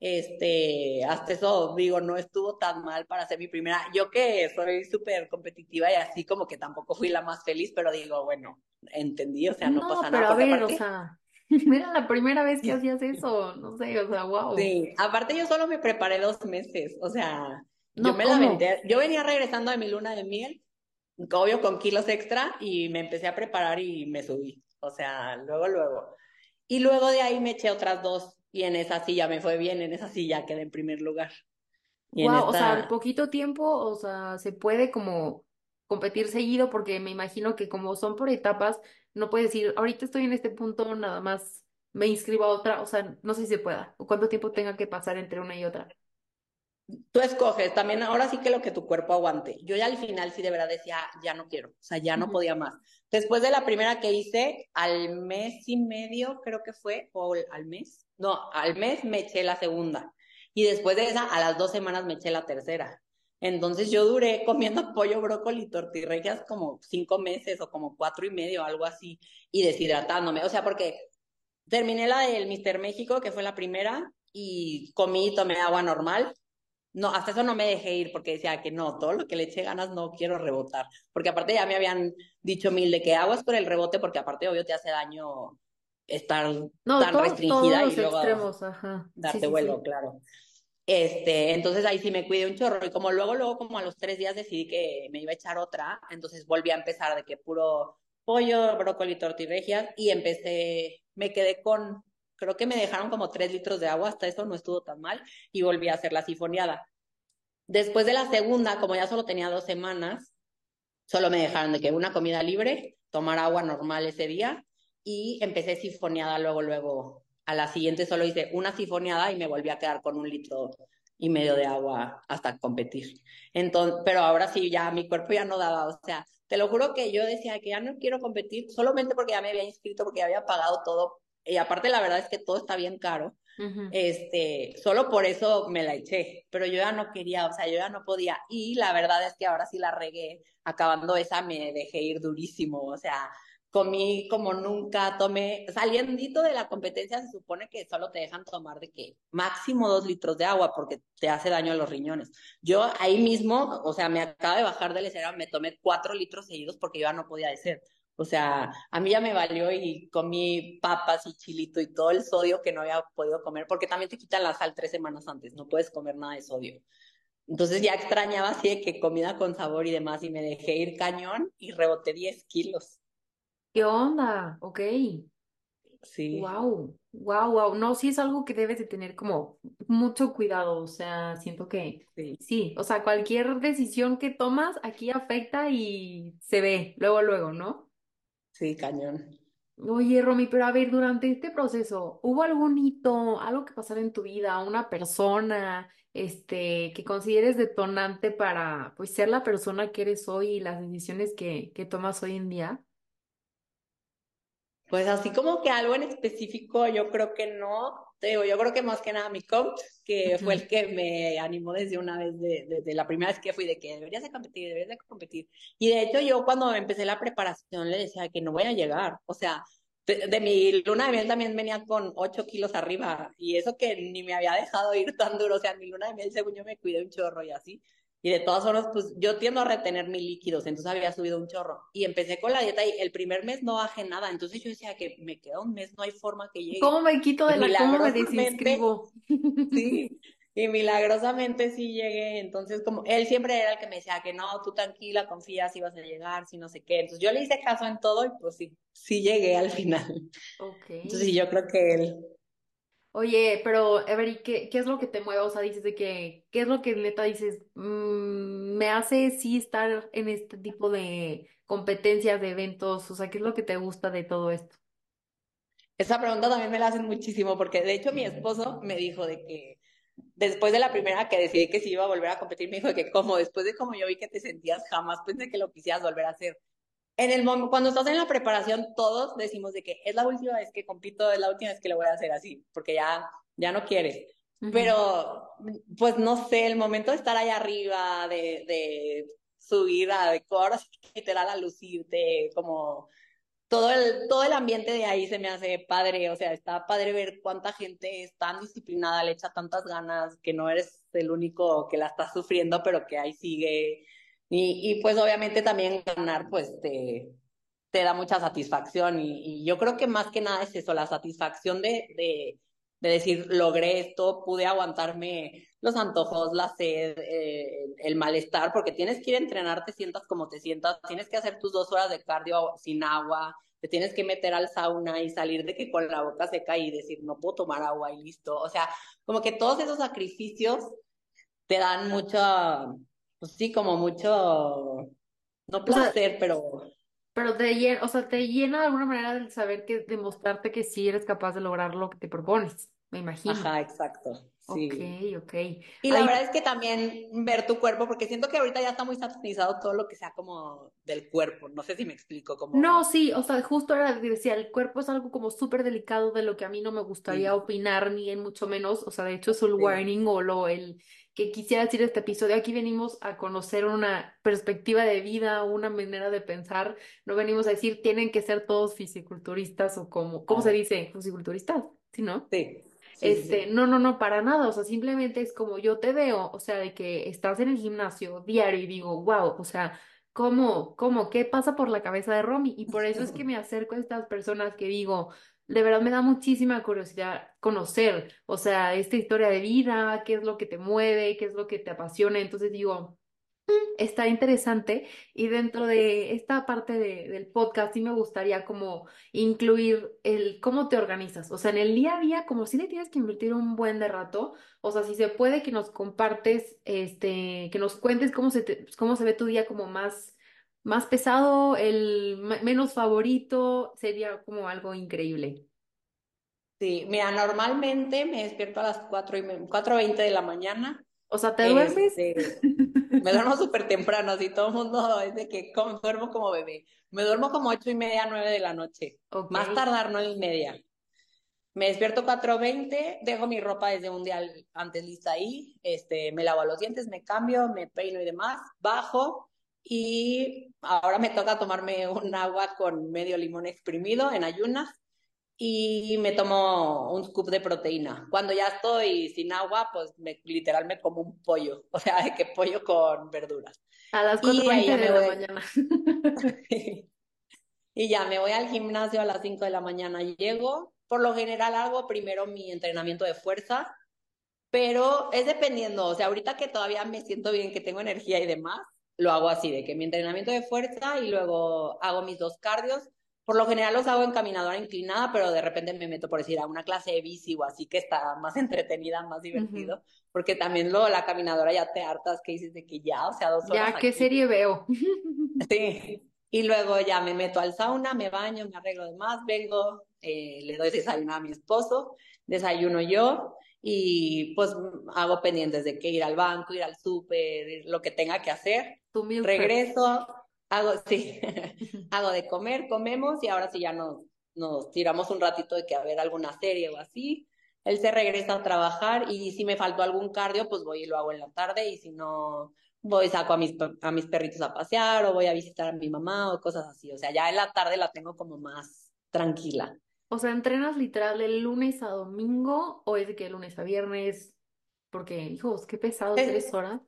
Este, hasta eso digo, no estuvo tan mal para ser mi primera. Yo que soy súper competitiva y así como que tampoco fui la más feliz, pero digo, bueno, entendí, o sea, no No, pasa pero nada, a porque ver, o aparte sea, <laughs> era la primera vez que hacías eso, no sé, o sea, wow. Sí, aparte yo solo me preparé dos meses, o sea, yo me la aventé, yo venía regresando de mi luna de miel, obvio con kilos extra, y me empecé a preparar y me subí, o sea, luego, luego. Y luego de ahí me eché otras dos, y en esa silla me fue bien, en esa silla quedé en primer lugar. Y Wow, o sea, al poquito tiempo, o sea, se puede como competir seguido porque me imagino que como son por etapas, no puedes decir, ahorita estoy en este punto, nada más me inscribo a otra, o sea, no sé si se pueda, o cuánto tiempo tenga que pasar entre una y otra. Tú escoges también, ahora sí que lo que tu cuerpo aguante. Yo ya al final sí de verdad decía, ya no quiero, o sea, ya no podía más. Después de la primera que hice, al mes y medio creo que fue, o al mes, no, al mes me eché la segunda. Y después de esa, a las dos semanas me eché la tercera. Entonces yo duré comiendo <laughs> pollo, brócoli y tortillas como cinco meses o como cuatro y medio, algo así, y deshidratándome. O sea, porque terminé la del Mister México, que fue la primera, y comí y tomé agua normal no, hasta eso no me dejé ir porque decía que no, todo lo que le eché ganas no quiero rebotar. Porque aparte ya me habían dicho mil de que aguas por el rebote porque aparte obvio te hace daño estar No, tan todos restringida y luego extremos, ajá, sí, darte sí, vuelo, sí. claro. Este, entonces ahí sí me cuidé un chorro y como luego, luego como a los tres días decidí que me iba a echar otra, entonces volví a empezar de que puro pollo, brócoli, tortillas y empecé, me quedé con, creo que me dejaron como tres litros de agua, hasta eso no estuvo tan mal y volví a hacer la sifoneada. Después de la segunda, como ya solo tenía dos semanas, solo me dejaron de que una comida libre, tomar agua normal ese día y empecé sifoneada luego, luego. A la siguiente solo hice una sifoneada y me volví a quedar con un litro y medio de agua hasta competir. Entonces, pero ahora sí, ya mi cuerpo ya no daba, o sea, te lo juro que yo decía que ya no quiero competir solamente porque ya me había inscrito, porque ya había pagado todo. Y aparte la verdad es que todo está bien caro. Ujú. Este, solo por eso me la eché, pero yo ya no quería, o sea, yo ya no podía. Y la verdad es que ahora sí la regué, acabando esa me dejé ir durísimo, o sea, comí como nunca, tomé, saliendito de la competencia se supone que solo te dejan tomar de que máximo dos litros de agua porque te hace daño a los riñones. Yo ahí mismo, o sea, me acaba de bajar del escenario, me tomé cuatro litros seguidos porque ya no podía decir. O sea, a mí ya me valió y comí papas y chilito y todo el sodio que no había podido comer, porque también te quitan la sal tres semanas antes, no puedes comer nada de sodio. Entonces ya extrañaba así de que comida con sabor y demás y me dejé ir cañón y reboté 10 kilos. ¿Qué onda? Ok. Sí, Wow, wow, wow. No, sí es algo que debes de tener como mucho cuidado. O sea, siento que sí, sí. O sea, cualquier decisión que tomas aquí afecta y se ve luego, luego, ¿no? sí, cañón. Oye, Romy, pero a ver, durante este proceso, ¿hubo algún hito, algo que pasara en tu vida, una persona, este, que consideres detonante para, pues, ser la persona que eres hoy y las decisiones que, que tomas hoy en día? Pues así como que algo en específico, yo creo que no. Te digo, yo creo que más que nada mi coach, que fue Ujú. el que me animó desde una vez, de, desde la primera vez que fui, de que deberías de competir, deberías de competir. Y de hecho yo cuando empecé la preparación le decía que no voy a llegar. O sea, de, de mi luna de miel también venía con ocho kilos arriba y eso que ni me había dejado ir tan duro. O sea, mi luna de miel según yo me cuidé un chorro y así. Y de todas formas, pues yo tiendo a retener mis líquidos, entonces había subido un chorro. Y empecé con la dieta y el primer mes no bajé nada. Entonces yo decía que me queda un mes, no hay forma que llegue. ¿Cómo me quito Y de la, cómo me desinscribo? <laughs> sí, y milagrosamente sí llegué. Entonces, como él siempre era el que me decía que no, tú tranquila, confía, si vas a llegar, si no sé qué. Entonces yo le hice caso en todo y pues sí, sí llegué al final. Ok. Entonces sí, yo creo que él, Oye, pero, Every, ¿qué, qué es lo que te mueve? O sea, dices de que, ¿qué es lo que neta dices? "Mm, me hace sí estar en este tipo de competencias, de eventos. O sea, ¿qué es lo que te gusta de todo esto? Esa pregunta también me la hacen muchísimo porque de hecho mi esposo me dijo de que después de la primera que decidí que si iba a volver a competir, me dijo de que como después de como yo vi que te sentías, jamás pensé que lo quisieras volver a hacer. En el momento, cuando estás en la preparación, todos decimos de que es la última vez que compito, es la última vez que lo voy a hacer así, porque ya, ya no quieres. Ujú. Pero, pues no sé, el momento de estar allá arriba, de, de subir a, de ahora literal a lucirte, como todo el, todo el ambiente de ahí se me hace padre, o sea, está padre ver cuánta gente es tan disciplinada, le echa tantas ganas, que no eres el único que la está sufriendo, pero que ahí sigue. Y, y pues obviamente también ganar, pues te, te da mucha satisfacción. Y, y, yo creo que más que nada es eso, la satisfacción de, de, de decir, logré esto, pude aguantarme los antojos, la sed, eh, el malestar, porque tienes que ir a entrenar, te sientas como te sientas, tienes que hacer tus dos horas de cardio sin agua, te tienes que meter al sauna y salir de que con la boca seca y decir, no puedo tomar agua y listo. O sea, como que todos esos sacrificios te dan mucho, pues sí, como mucho, no O sea, placer, pero, pero te llena, o sea, te llena de alguna manera el saber que, demostrarte que sí eres capaz de lograr lo que te propones, me imagino. ajá, exacto, Ok, sí. ok. Y la Ay, verdad es que también ver tu cuerpo, porque siento que ahorita ya está muy satanizado todo lo que sea como del cuerpo. No sé si me explico, No, como... sí, o sea, justo era, decía, el cuerpo es algo como súper delicado de lo que a mí no me gustaría Sí, opinar, ni en mucho menos, o sea, de hecho es el sí, warning o lo, el que quisiera decir este episodio, aquí venimos a conocer una perspectiva de vida, una manera de pensar, no venimos a decir tienen que ser todos fisiculturistas o como, ¿cómo se dice? Fisiculturistas, ¿sí, no? Sí, sí, sí, Este, sí. no, no, no, para nada, o sea, simplemente es como yo te veo, o sea, de que estás en el gimnasio diario y digo, wow, o sea, ¿cómo, cómo, qué pasa por la cabeza de Romy? Y por eso es que <laughs> me acerco a estas personas que digo, de verdad me da muchísima curiosidad conocer, o sea, esta historia de vida, qué es lo que te mueve, qué es lo que te apasiona, entonces digo, Está interesante y dentro de esta parte de- del podcast sí me gustaría como incluir el cómo te organizas, o sea, en el día a día como si le tienes que invertir un buen de rato, o sea, si se puede que nos compartes, este, que nos cuentes cómo se te- cómo se ve tu día como más más pesado, el me- menos favorito, sería como algo increíble. Sí, mira, normalmente me despierto a las cuatro y me- 4:20 de la mañana. O sea, ¿te duermes? Este, me duermo súper temprano, así todo el mundo es de que como, duermo como bebé. Me duermo como ocho y media, nueve de la noche. Ok. Más tardar nueve y media. Me despierto cuatro veinte, dejo mi ropa desde un día antes lista ahí, este, me lavo los dientes, me cambio, me peino y demás, bajo y ahora me toca tomarme un agua con medio limón exprimido en ayunas y me tomo un scoop de proteína. Cuando ya estoy sin agua, pues me, literal me como un pollo, o sea, de que pollo con verduras. A las Y cuatro de me la mañana. <laughs> y ya me voy al gimnasio a las 5 de la mañana. Llego, por lo general hago primero mi entrenamiento de fuerza, pero es dependiendo, o sea, ahorita que todavía me siento bien, que tengo energía y demás, lo hago así, de que mi entrenamiento de fuerza y luego hago mis dos cardios. Por lo general los hago en caminadora inclinada, pero de repente me meto por decir a una clase de bici o así que está más <laughs> entretenida, más divertido, porque también luego la caminadora ya te hartas que dices de que ya, o sea, dos horas Ya, ¿qué aquí. serie veo? <laughs> Sí. Y luego ya me meto al sauna, me baño, me arreglo de más, vengo, eh, le doy desayuno a mi esposo, desayuno yo y pues hago pendientes de que ir al banco, ir al súper, lo que tenga que hacer. Regreso, hago, <laughs> sí, <laughs> hago de comer, comemos y ahora sí ya nos, nos tiramos un ratito de que a ver alguna serie o así. Él se regresa a trabajar y si me faltó algún cardio, pues voy y lo hago en la tarde y si no, voy saco a mis, a mis perritos a pasear o voy a visitar a mi mamá o cosas así. O sea, ya en la tarde la tengo como más tranquila. O sea, ¿entrenas literal de lunes a domingo o es de que de lunes a viernes? Porque, hijos, qué pesado, tres horas.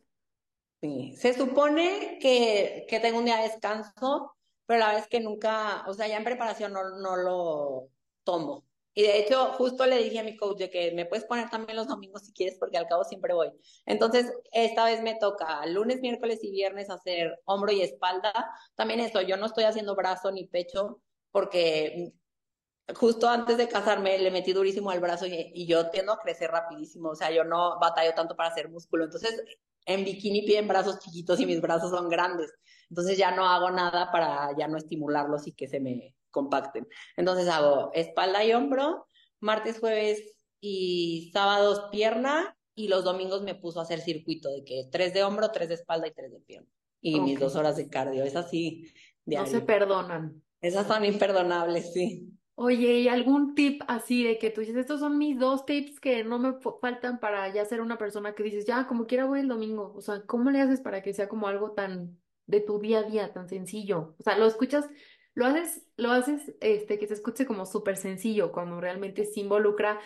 sí, se supone que, que tengo un día de descanso, pero la verdad es que nunca, o sea, ya en preparación no, no lo tomo. Y de hecho, justo le dije a mi coach de que me puedes poner también los domingos si quieres, porque al cabo siempre voy. Entonces, esta vez me toca lunes, miércoles y viernes hacer hombro y espalda. También eso, yo no estoy haciendo brazo ni pecho porque justo antes de casarme le metí durísimo al brazo y, y, yo tiendo a crecer rapidísimo, o sea, yo no batallo tanto para hacer músculo, entonces en bikini piden brazos chiquitos y mis brazos son grandes, entonces ya no hago nada para ya no estimularlos y que se me compacten. Entonces hago espalda y hombro, martes, jueves y sábados pierna y los domingos me puso a hacer circuito de que tres de hombro, tres de espalda y tres de pierna. Y okay. mis dos horas de cardio, es así. Diario. No se perdonan. Esas son imperdonables, sí. Oye, ¿y algún tip así de que tú dices, estos son mis dos tips que no me faltan para ya ser una persona que dices, ya, como quiera voy el domingo? O sea, ¿cómo le haces para que sea como algo tan de tu día a día, tan sencillo? O sea, lo escuchas, lo haces, lo haces, este, que se escuche como súper sencillo, cuando realmente se involucra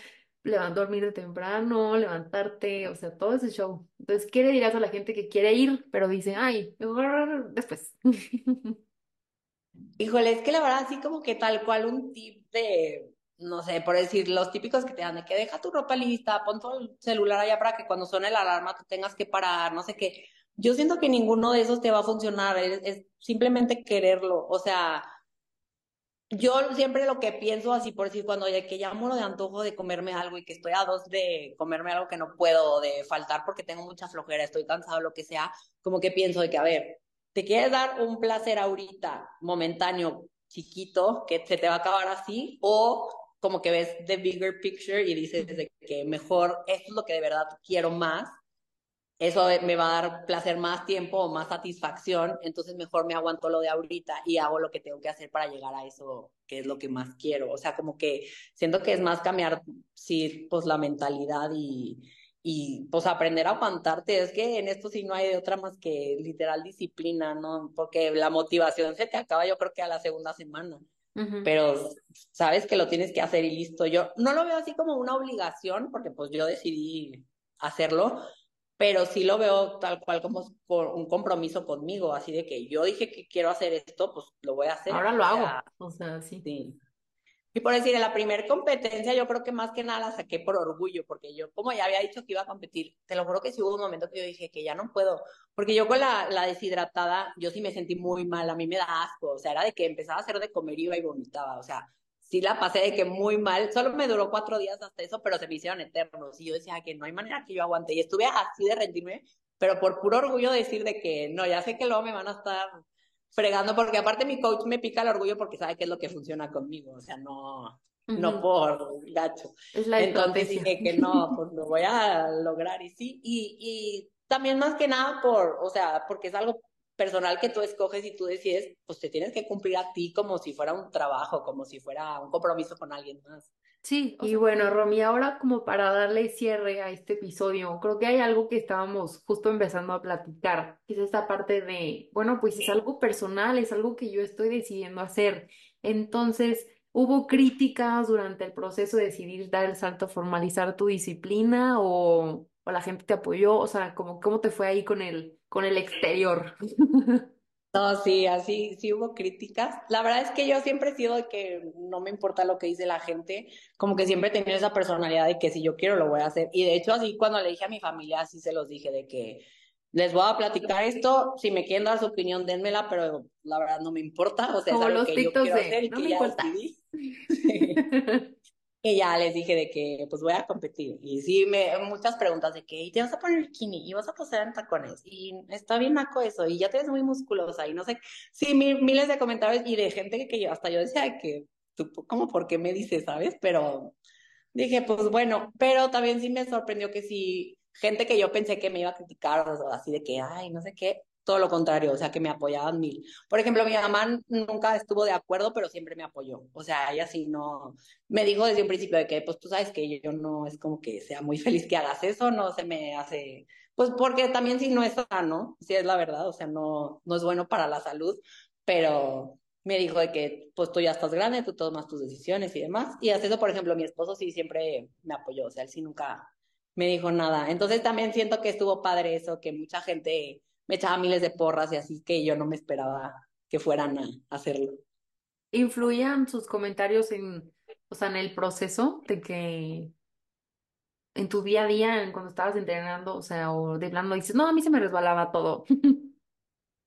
levantar, dormir de temprano, levantarte, o sea, todo ese show. Entonces, ¿qué le dirás a la gente que quiere ir, pero dice, ay, después? <laughs> Híjole, es que la verdad, así como que tal cual un tip de, no sé, por decir, los típicos que te dan de que deja tu ropa lista, pon tu celular allá para que cuando suene la alarma tú tengas que parar, no sé qué. Yo siento que ninguno de esos te va a funcionar, es, es simplemente quererlo, o sea, yo siempre lo que pienso así por decir cuando ya que ya muero de antojo de comerme algo y que estoy a dos de comerme algo que no puedo, de faltar porque tengo mucha flojera, estoy cansado, lo que sea, como que pienso de que, a ver, te quieres dar un placer ahorita, momentáneo, chiquito, que se te va a acabar así, o como que ves the bigger picture y dices de que mejor esto es lo que de verdad quiero más, eso me va a dar placer más tiempo o más satisfacción, entonces mejor me aguanto lo de ahorita y hago lo que tengo que hacer para llegar a eso que es lo que más quiero. O sea, como que siento que es más cambiar, sí, pues la mentalidad y, y pues aprender a aguantarte. Es que en esto sí no hay de otra más que literal disciplina, ¿no? Porque la motivación se te acaba yo creo que a la segunda semana. Uh -huh. Pero sabes que lo tienes que hacer y listo. Yo no lo veo así como una obligación, porque pues yo decidí hacerlo, pero sí lo veo tal cual como un compromiso conmigo, así de que yo dije que quiero hacer esto, pues lo voy a hacer. Ahora lo o hago, o sea, sí. sí. Y por decir, en la primera competencia yo creo que más que nada la saqué por orgullo, porque yo como ya había dicho que iba a competir, te lo juro que sí hubo un momento que yo dije que ya no puedo, porque yo con la, deshidratada, yo sí me sentí muy mal, a mí me da asco, o sea, era de que empezaba a hacer de comer iba y vomitaba, o sea, sí la pasé de que muy mal, solo me duró cuatro días hasta eso, pero se me hicieron eternos, y yo decía que no hay manera que yo aguante, y estuve así de rendirme, pero por puro orgullo decir de que no, ya sé que luego me van a estar fregando, porque aparte mi coach me pica el orgullo porque sabe qué es lo que funciona conmigo, o sea, no, uh -huh. no por gacho. Es la Entonces dije que no, <laughs> pues lo voy a lograr y sí, y, y también más que nada por, o sea, porque es algo personal que tú escoges y tú decides, pues te tienes que cumplir a ti como si fuera un trabajo, como si fuera un compromiso con alguien más. Sí, o y sea, bueno, Romy, ahora como para darle cierre a este episodio, creo que hay algo que estábamos justo empezando a platicar, que es esta parte de, bueno, pues es algo personal, es algo que yo estoy decidiendo hacer. Entonces, ¿hubo críticas durante el proceso de decidir dar el salto a formalizar tu disciplina o, o la gente te apoyó? O sea, como, ¿cómo te fue ahí con el, con el exterior? <laughs> No, sí, así sí hubo críticas. La verdad es que yo siempre he sido de que no me importa lo que dice la gente, como que siempre he tenido esa personalidad de que si yo quiero lo voy a hacer. Y de hecho así cuando le dije a mi familia, así se los dije de que les voy a platicar esto, si me quieren dar su opinión, dénmela, pero la verdad no me importa, o sea, como es algo los que yo quiero de, hacer y no que me ya importa. decidí. <laughs> Y ya les dije de que pues voy a competir. Y sí, me, muchas preguntas de que, ¿y te vas a poner bikini? ¿Y vas a pasar en tacones? Y está bien naco eso, y ya te ves muy musculosa, y no sé. Sí, mil, miles de comentarios y de gente que yo, hasta yo decía que, tú, como, ¿por qué me dices, sabes? Pero dije, pues bueno, pero también sí me sorprendió que sí, gente que yo pensé que me iba a criticar, o así de que, ay, no sé qué, todo lo contrario, o sea, que me apoyaban mil. Por ejemplo, mi mamá nunca estuvo de acuerdo, pero siempre me apoyó. O sea, ella sí no, me dijo desde un principio de que, pues tú sabes que yo no es como que sea muy <laughs> feliz que hagas eso, no se me hace, pues porque también sí no es sano, sí es la verdad, o sea, no, no es bueno para la salud, pero me dijo de que, pues tú ya estás grande, tú tomas tus decisiones y demás. Y hasta eso, por ejemplo, mi esposo sí siempre me apoyó, o sea, él sí nunca me dijo nada. Entonces también siento que estuvo padre eso, que mucha gente me echaba miles de porras y así que yo no me esperaba que fueran a hacerlo. ¿Influían sus comentarios en, o sea, en el proceso de que en tu día a día, cuando estabas entrenando, o sea, o de plano dices, no, a mí se me resbalaba todo? <laughs>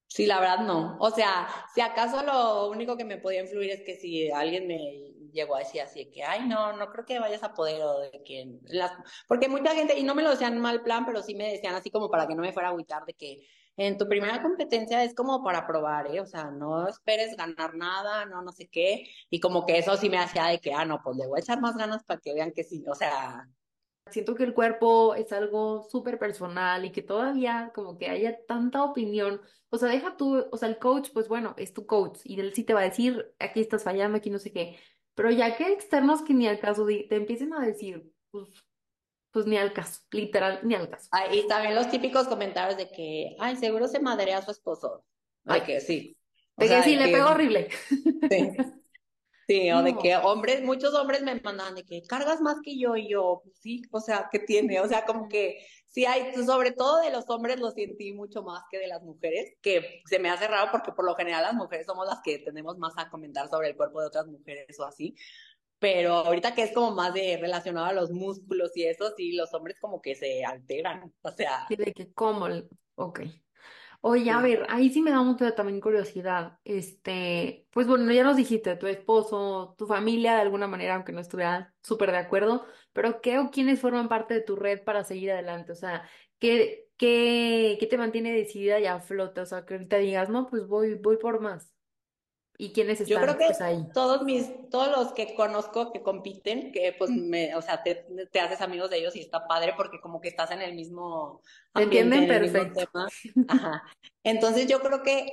Sí, la verdad no. O sea, si acaso lo único que me podía influir es que si alguien me, llegó a decir así de que, ay, no, no creo que vayas a poder, o de que las, porque mucha gente, y no me lo decían mal plan, pero sí me decían así como para que no me fuera a agüitar de que en tu primera competencia es como para probar, ¿eh? O sea, no esperes ganar nada, no, no sé qué, y como que eso sí me hacía de que, ah, no, pues le voy a echar más ganas para que vean que sí, o sea, Siento que el cuerpo es algo súper personal y que todavía como que haya tanta opinión. O sea, deja tú, o sea, el coach, pues bueno, es tu coach y él sí te va a decir, aquí estás fallando, aquí no sé qué. Pero ya que externos que ni al caso te empiecen a decir, pues, pues ni al caso, literal, ni al caso. ah, y también los típicos comentarios de que, ay, seguro se madrea a su esposo, Ay, de que sí, o de que sí, de le que, pego horrible. <laughs> sí. Sí, <laughs> o de No, que hombres, muchos hombres me mandan de que cargas más que yo y yo, pues sí, o sea, ¿qué tiene? O sea, como que sí hay, sobre todo de los hombres lo sentí mucho más que de las mujeres, que se me hace raro porque por lo general las mujeres somos las que tenemos más a comentar sobre el cuerpo de otras mujeres o así, pero ahorita que es como más de relacionado a los músculos y eso, sí, los hombres como que se alteran, o sea, sí, de que cómo, ok. Oye, a ver, ahí sí me da mucha también curiosidad. Este, pues bueno, ya nos dijiste, tu esposo, tu familia, de alguna manera, aunque no estuviera súper de acuerdo, pero ¿qué o quiénes forman parte de tu red para seguir adelante? O sea, ¿qué, qué, qué te mantiene decidida y a flote? O sea, que ahorita digas, no, pues voy, voy por más. ¿Y quiénes Yo creo están, que pues ahí? todos mis, todos los que conozco que compiten, que pues me, o sea, te, te haces amigos de ellos y está padre porque como que estás en el mismo ¿Te ambiente, entienden? en el mismo Perfecto. tema. Ajá. Entonces yo creo que,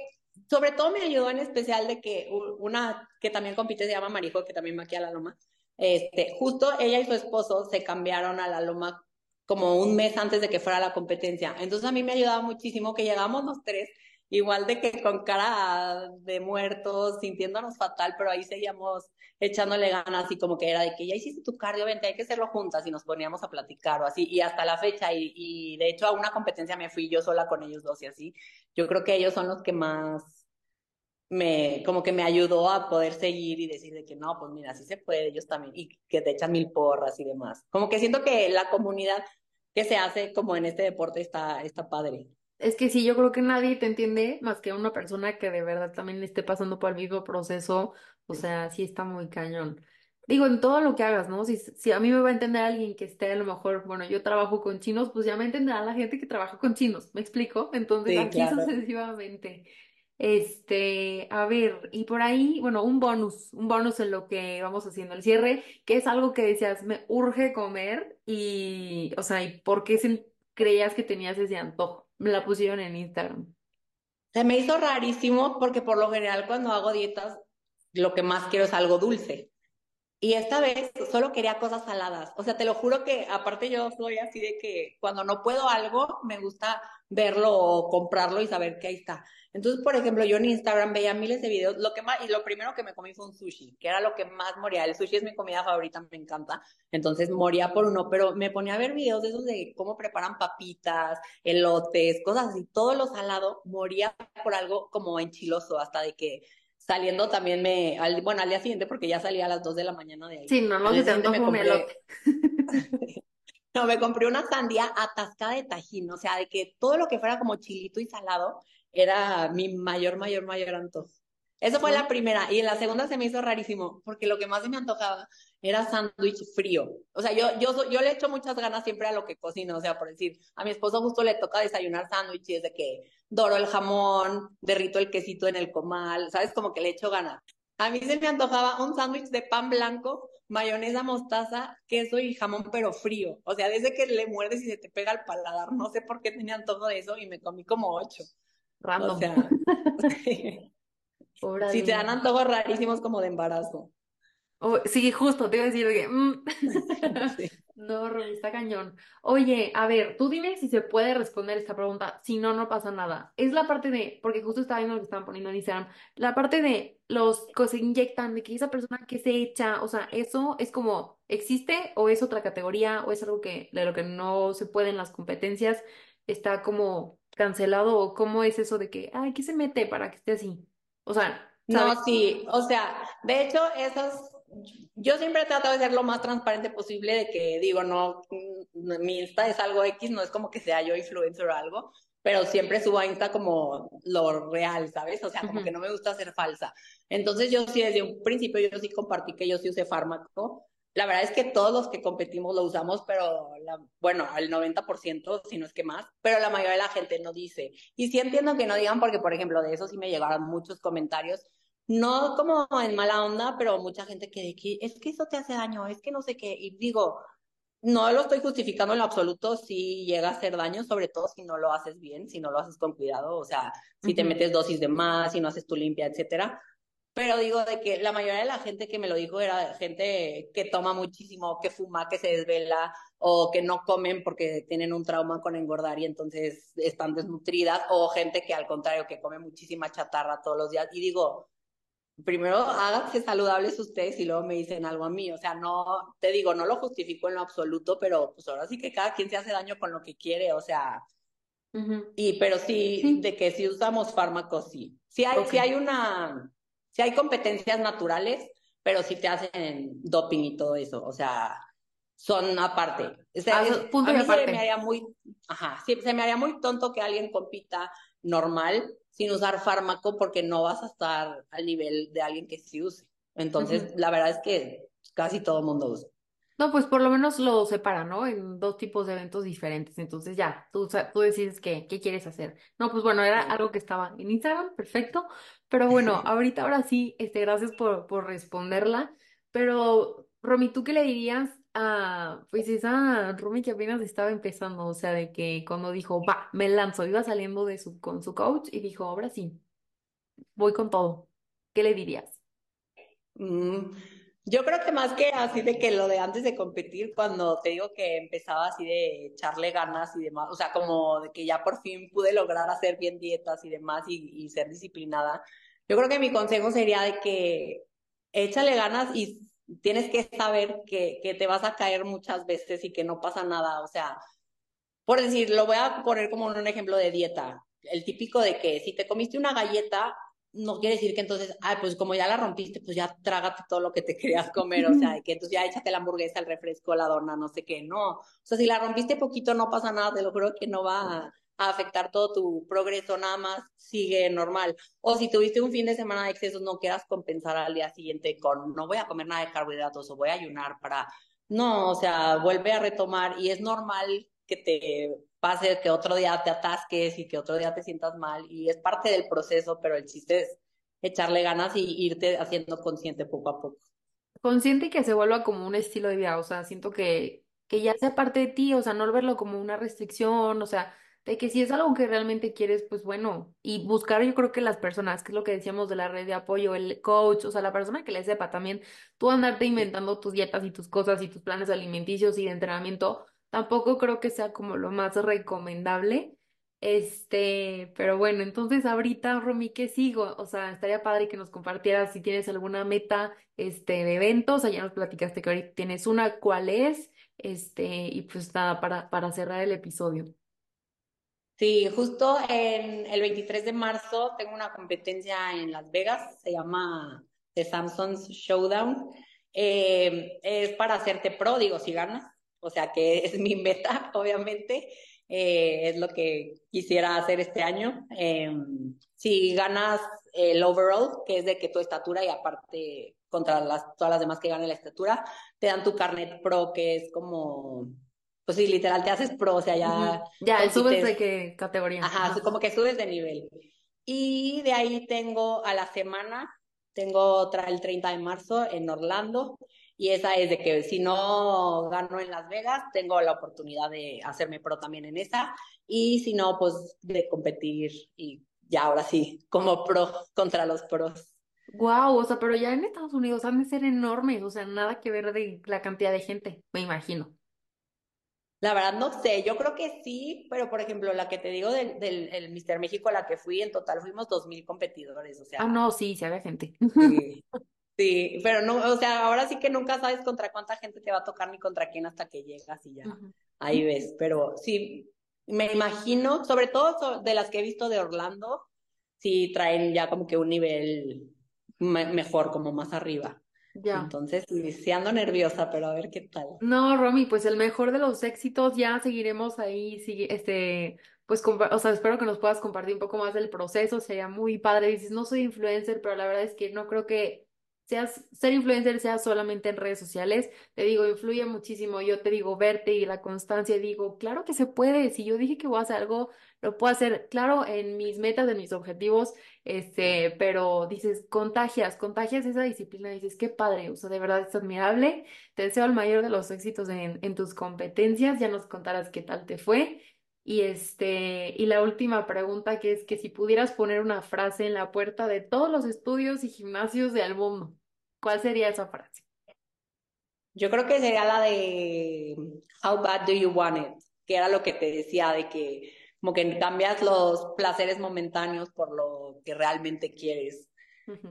sobre todo me ayudó en especial de que una que también compite se llama Marijo, que también va aquí a la Loma. Este, justo ella y su esposo se cambiaron a la Loma como un mes antes de que fuera la competencia. Entonces a mí me ayudaba muchísimo que llegamos los tres igual de que con cara de muertos, sintiéndonos fatal, pero ahí seguíamos echándole ganas y como que era de que ya hiciste tu cardio, vente, hay que hacerlo juntas y nos poníamos a platicar o así, y hasta la fecha, y, y de hecho a una competencia me fui yo sola con ellos dos y así, yo creo que ellos son los que más me, como que me ayudó a poder seguir y decir de que no, pues mira, sí se puede, ellos también, y que te echan mil porras y demás. Como que siento que la comunidad que se hace como en este deporte está, está padre. Es que sí, yo creo que nadie te entiende más que una persona que de verdad también esté pasando por el mismo proceso. O sea, sí está muy cañón. Digo, en todo lo que hagas, ¿no? Si, si a mí me va a entender alguien que esté a lo mejor, bueno, yo trabajo con chinos, pues ya me entenderá la gente que trabaja con chinos, ¿me explico? Entonces, Sí, claro. sucesivamente. Este, a ver, y por ahí, bueno, un bonus, un bonus en lo que vamos haciendo el cierre, que es algo que decías, me urge comer y, o sea, ¿y por qué creías que tenías ese antojo? La pusieron en Instagram. Se me hizo rarísimo porque por lo general cuando hago dietas lo que más quiero es algo dulce. Y esta vez solo quería cosas saladas. O sea, te lo juro que aparte yo soy así de que cuando no puedo algo, me gusta verlo o comprarlo y saber que ahí está. Entonces, por ejemplo, yo en Instagram veía miles de videos. Lo que más, y lo primero que me comí fue un sushi, que era lo que más moría. El sushi es mi comida favorita, me encanta. Entonces moría por uno, pero me ponía a ver videos de esos de cómo preparan papitas, elotes, cosas así. Todo lo salado moría por algo como enchiloso, hasta de que saliendo también me, al, bueno, al día siguiente, porque ya salía a las 2 de la mañana de ahí, Sí, no, no se te me compré, <laughs> <laughs> no, me compré una sandía atascada de tajín, o sea, de que todo lo que fuera como chilito y salado era mi mayor, mayor, mayor antojo. Eso fue la primera, y en la segunda se me hizo rarísimo, porque lo que más se me antojaba era sándwich frío. O sea, yo, yo, yo le echo muchas ganas siempre a lo que cocino, o sea, por decir, a mi esposo justo le toca desayunar sándwiches de que doro el jamón, derrito el quesito en el comal, ¿sabes? Como que le echo ganas. A mí se me antojaba un sándwich de pan blanco, mayonesa, mostaza, queso y jamón, pero frío. O sea, desde que le muerdes y se te pega el paladar, no sé por qué tenía antojo de eso y me comí como ocho. O Random. sea, <laughs> si te dan antojos rarísimos como de embarazo. Oh, sí, justo, te iba a decir que... mm. <laughs> Sí. No, Rubí, está cañón. Oye, a ver, tú dime si se puede responder esta pregunta. Si no, no pasa nada. Es la parte de, porque justo estaba viendo lo que estaban poniendo en Instagram, la parte de los que se inyectan, de que esa persona que se echa, o sea, eso es como, ¿existe o es otra categoría o es algo que de lo que no se puede en las competencias, está como cancelado o cómo es eso de que, ay, ¿qué se mete para que esté así? O sea, ¿sabes? No, sí, o sea, de hecho, esas, yo siempre he tratado de ser lo más transparente posible, de que digo, no, mm, mi Insta es algo X, no es como que sea yo influencer o algo, pero siempre subo a Insta como lo real, ¿sabes? O sea, como que no me gusta ser falsa. Entonces yo sí, desde un principio yo sí compartí que yo sí usé fármaco. La verdad es que todos los que competimos lo usamos, pero la, bueno, el 90%, si no es que más, pero la mayoría de la gente no dice. Y sí entiendo que no digan porque, por ejemplo, de eso sí me llegaron muchos comentarios, no como en mala onda, pero mucha gente que, que es que eso te hace daño, es que no sé qué. Y digo, no lo estoy justificando en lo absoluto si llega a hacer daño, sobre todo si no lo haces bien, si no lo haces con cuidado, o sea, si te metes dosis de más, si no haces tu limpia, etcétera. Pero digo de que la mayoría de la gente que me lo dijo era gente que toma muchísimo, que fuma, que se desvela o que no comen porque tienen un trauma con engordar y entonces están desnutridas o gente que al contrario que come muchísima chatarra todos los días. Y digo, primero háganse saludables ustedes y luego me dicen algo a mí. O sea, no, te digo, no lo justifico en lo absoluto, pero pues ahora sí que cada quien se hace daño con lo que quiere, o sea. Y, pero sí, de que si usamos fármacos, sí. Sí hay, sí hay una, sí hay competencias naturales, pero sí te hacen doping y todo eso. O sea, son aparte. O sea, ah, punto a mí se me haría muy, ajá, sí, se me haría muy tonto que alguien compita normal sin usar fármaco porque no vas a estar al nivel de alguien que sí use. Entonces, la verdad es que casi todo el mundo usa. No, pues por lo menos lo separa, ¿no? En dos tipos de eventos diferentes. Entonces ya, tú, tú decides qué, qué quieres hacer. No, pues bueno, era algo que estaba en Instagram, perfecto. Pero bueno, <laughs> ahorita, ahora sí, este, gracias por, por responderla. Pero, Romy, ¿tú qué le dirías Ah, pues esa Rumi que apenas estaba empezando, o sea, de que cuando dijo, va, me lanzo, iba saliendo de su, con su coach y dijo, ahora sí, voy con todo. ¿Qué le dirías? Mm, yo creo que más que así de que lo de antes de competir, cuando te digo que empezaba así de echarle ganas y demás, o sea, como de que ya por fin pude lograr hacer bien dietas y demás y, y ser disciplinada, yo creo que mi consejo sería de que échale ganas y tienes que saber que, que te vas a caer muchas veces y que no pasa nada. O sea, por decir, lo voy a poner como un ejemplo de dieta. El típico de que si te comiste una galleta, no quiere decir que entonces, ay, pues como ya la rompiste, pues ya trágate todo lo que te <laughs> querías comer, o sea, que entonces ya échate la hamburguesa, el refresco, la dona, no sé qué, no. O sea, si la rompiste poquito, no pasa nada, te lo juro que no va a, afectar todo tu progreso, nada más sigue normal. O si tuviste un fin de semana de excesos, no quieras compensar al día siguiente con no voy a comer nada de carbohidratos o voy a ayunar para. No, o sea, vuelve a retomar y es normal que te pase que otro día te atasques y que otro día te sientas mal y es parte del proceso, pero el chiste es echarle ganas y irte haciendo consciente poco a poco. Consciente y que se vuelva como un estilo de vida, o sea, siento que, que ya sea parte de ti, o sea, no verlo como una restricción, o sea, de que si es algo que realmente quieres, pues bueno, y buscar yo creo que las personas, que es lo que decíamos de la red de apoyo, el coach, o sea, la persona que le sepa también, tú andarte inventando tus dietas y tus cosas y tus planes alimenticios y de entrenamiento, tampoco creo que sea como lo más recomendable. Este, pero bueno, entonces ahorita, Romy, ¿qué sigo? O sea, estaría padre que nos compartieras si tienes alguna meta, este, de eventos, allá nos platicaste que ahorita tienes una, ¿cuál es? Este, y pues nada, para, para cerrar el episodio. Sí, justo en el 23 de marzo tengo una competencia en Las Vegas, se llama The Samsung's Showdown. Eh, es para hacerte pro, digo, si ganas, o sea que es mi meta, <laughs> obviamente, eh, es lo que quisiera hacer este año. Eh, si ganas el overall, que es de que tu estatura y aparte contra las, todas las demás que ganen la estatura, te dan tu carnet pro, que es como pues sí, literal, te haces pro, o sea, ya... Ya, subes de qué categoría. Ajá, como que subes de nivel. Y de ahí tengo a la semana, tengo otra el 30 de marzo en Orlando, y esa es de que si no gano en Las Vegas, tengo la oportunidad de hacerme pro también en esa, y si no, pues de competir y ya ahora sí, como pro contra los pros. Wow, o sea, pero ya en Estados Unidos han de ser enormes, o sea, nada que ver de la cantidad de gente, me imagino. La verdad no sé, yo creo que sí, pero por ejemplo, la que te digo del, del el Mister México, la que fui, en total fuimos dos mil competidores, o sea. Ah, no, sí, se había gente. Sí, pero no, o sea, ahora sí que nunca sabes contra cuánta gente te va a tocar ni contra quién hasta que llegas y ya, ahí ves, pero sí, me imagino, sobre todo de las que he visto de Orlando, sí traen ya como que un nivel mejor, como más arriba. Ya. Entonces, sí, ando nerviosa, pero a ver qué tal. No, Romy, pues el mejor de los éxitos, ya seguiremos ahí, sigue, este, pues, o sea, espero que nos puedas compartir un poco más del proceso, sería muy padre. Dices, no soy influencer, pero la verdad es que no creo que seas, ser influencer sea solamente en redes sociales, te digo, influye muchísimo. Yo te digo, verte y la constancia, digo, claro que se puede. Si yo dije que voy a hacer algo, lo puedo hacer, claro, en mis metas, en mis objetivos, este, pero dices, contagias, contagias esa disciplina, dices, qué padre, o sea, de verdad es admirable. Te deseo el mayor de los éxitos en, en tus competencias, ya nos contarás qué tal te fue. Y este, y la última pregunta que es que si pudieras poner una frase en la puerta de todos los estudios y gimnasios del mundo, ¿cuál sería esa frase? Yo creo que sería la de How bad do you want it? Que era lo que te decía de que como que cambias los placeres momentáneos por lo que realmente quieres.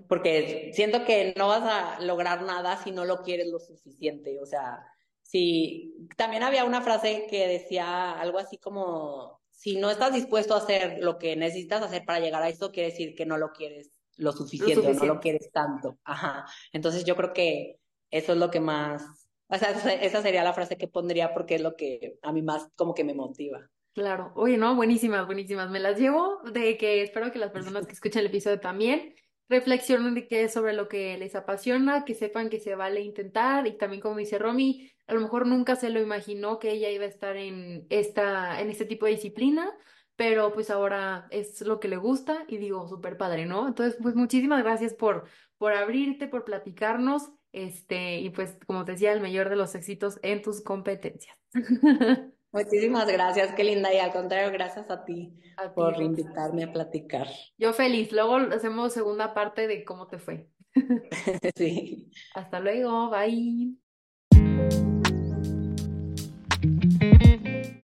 Porque siento que no vas a lograr nada si no lo quieres lo suficiente. O sea, Sí, también había una frase que decía algo así como, si no estás dispuesto a hacer lo que necesitas hacer para llegar a eso, quiere decir que no lo quieres lo suficiente, no lo quieres tanto. Ajá. Entonces yo creo que eso es lo que más, o sea, esa sería la frase que pondría porque es lo que a mí más como que me motiva. Claro, oye, no, buenísimas, buenísimas. Me las llevo de que espero que las personas que escuchen el episodio también reflexionen de sobre lo que les apasiona, que sepan que se vale intentar y también como dice Romy, a lo mejor nunca se lo imaginó que ella iba a estar en esta, en este tipo de disciplina, pero pues ahora es lo que le gusta y digo, súper padre, ¿no? Entonces, pues muchísimas gracias por, por abrirte, por platicarnos, este, y pues como te decía, el mayor de los éxitos en tus competencias. <laughs> Muchísimas gracias, qué linda. Y al contrario, gracias a ti por invitarme a platicar. Yo feliz. Luego hacemos segunda parte de cómo te fue. <laughs> sí. Hasta luego. Bye.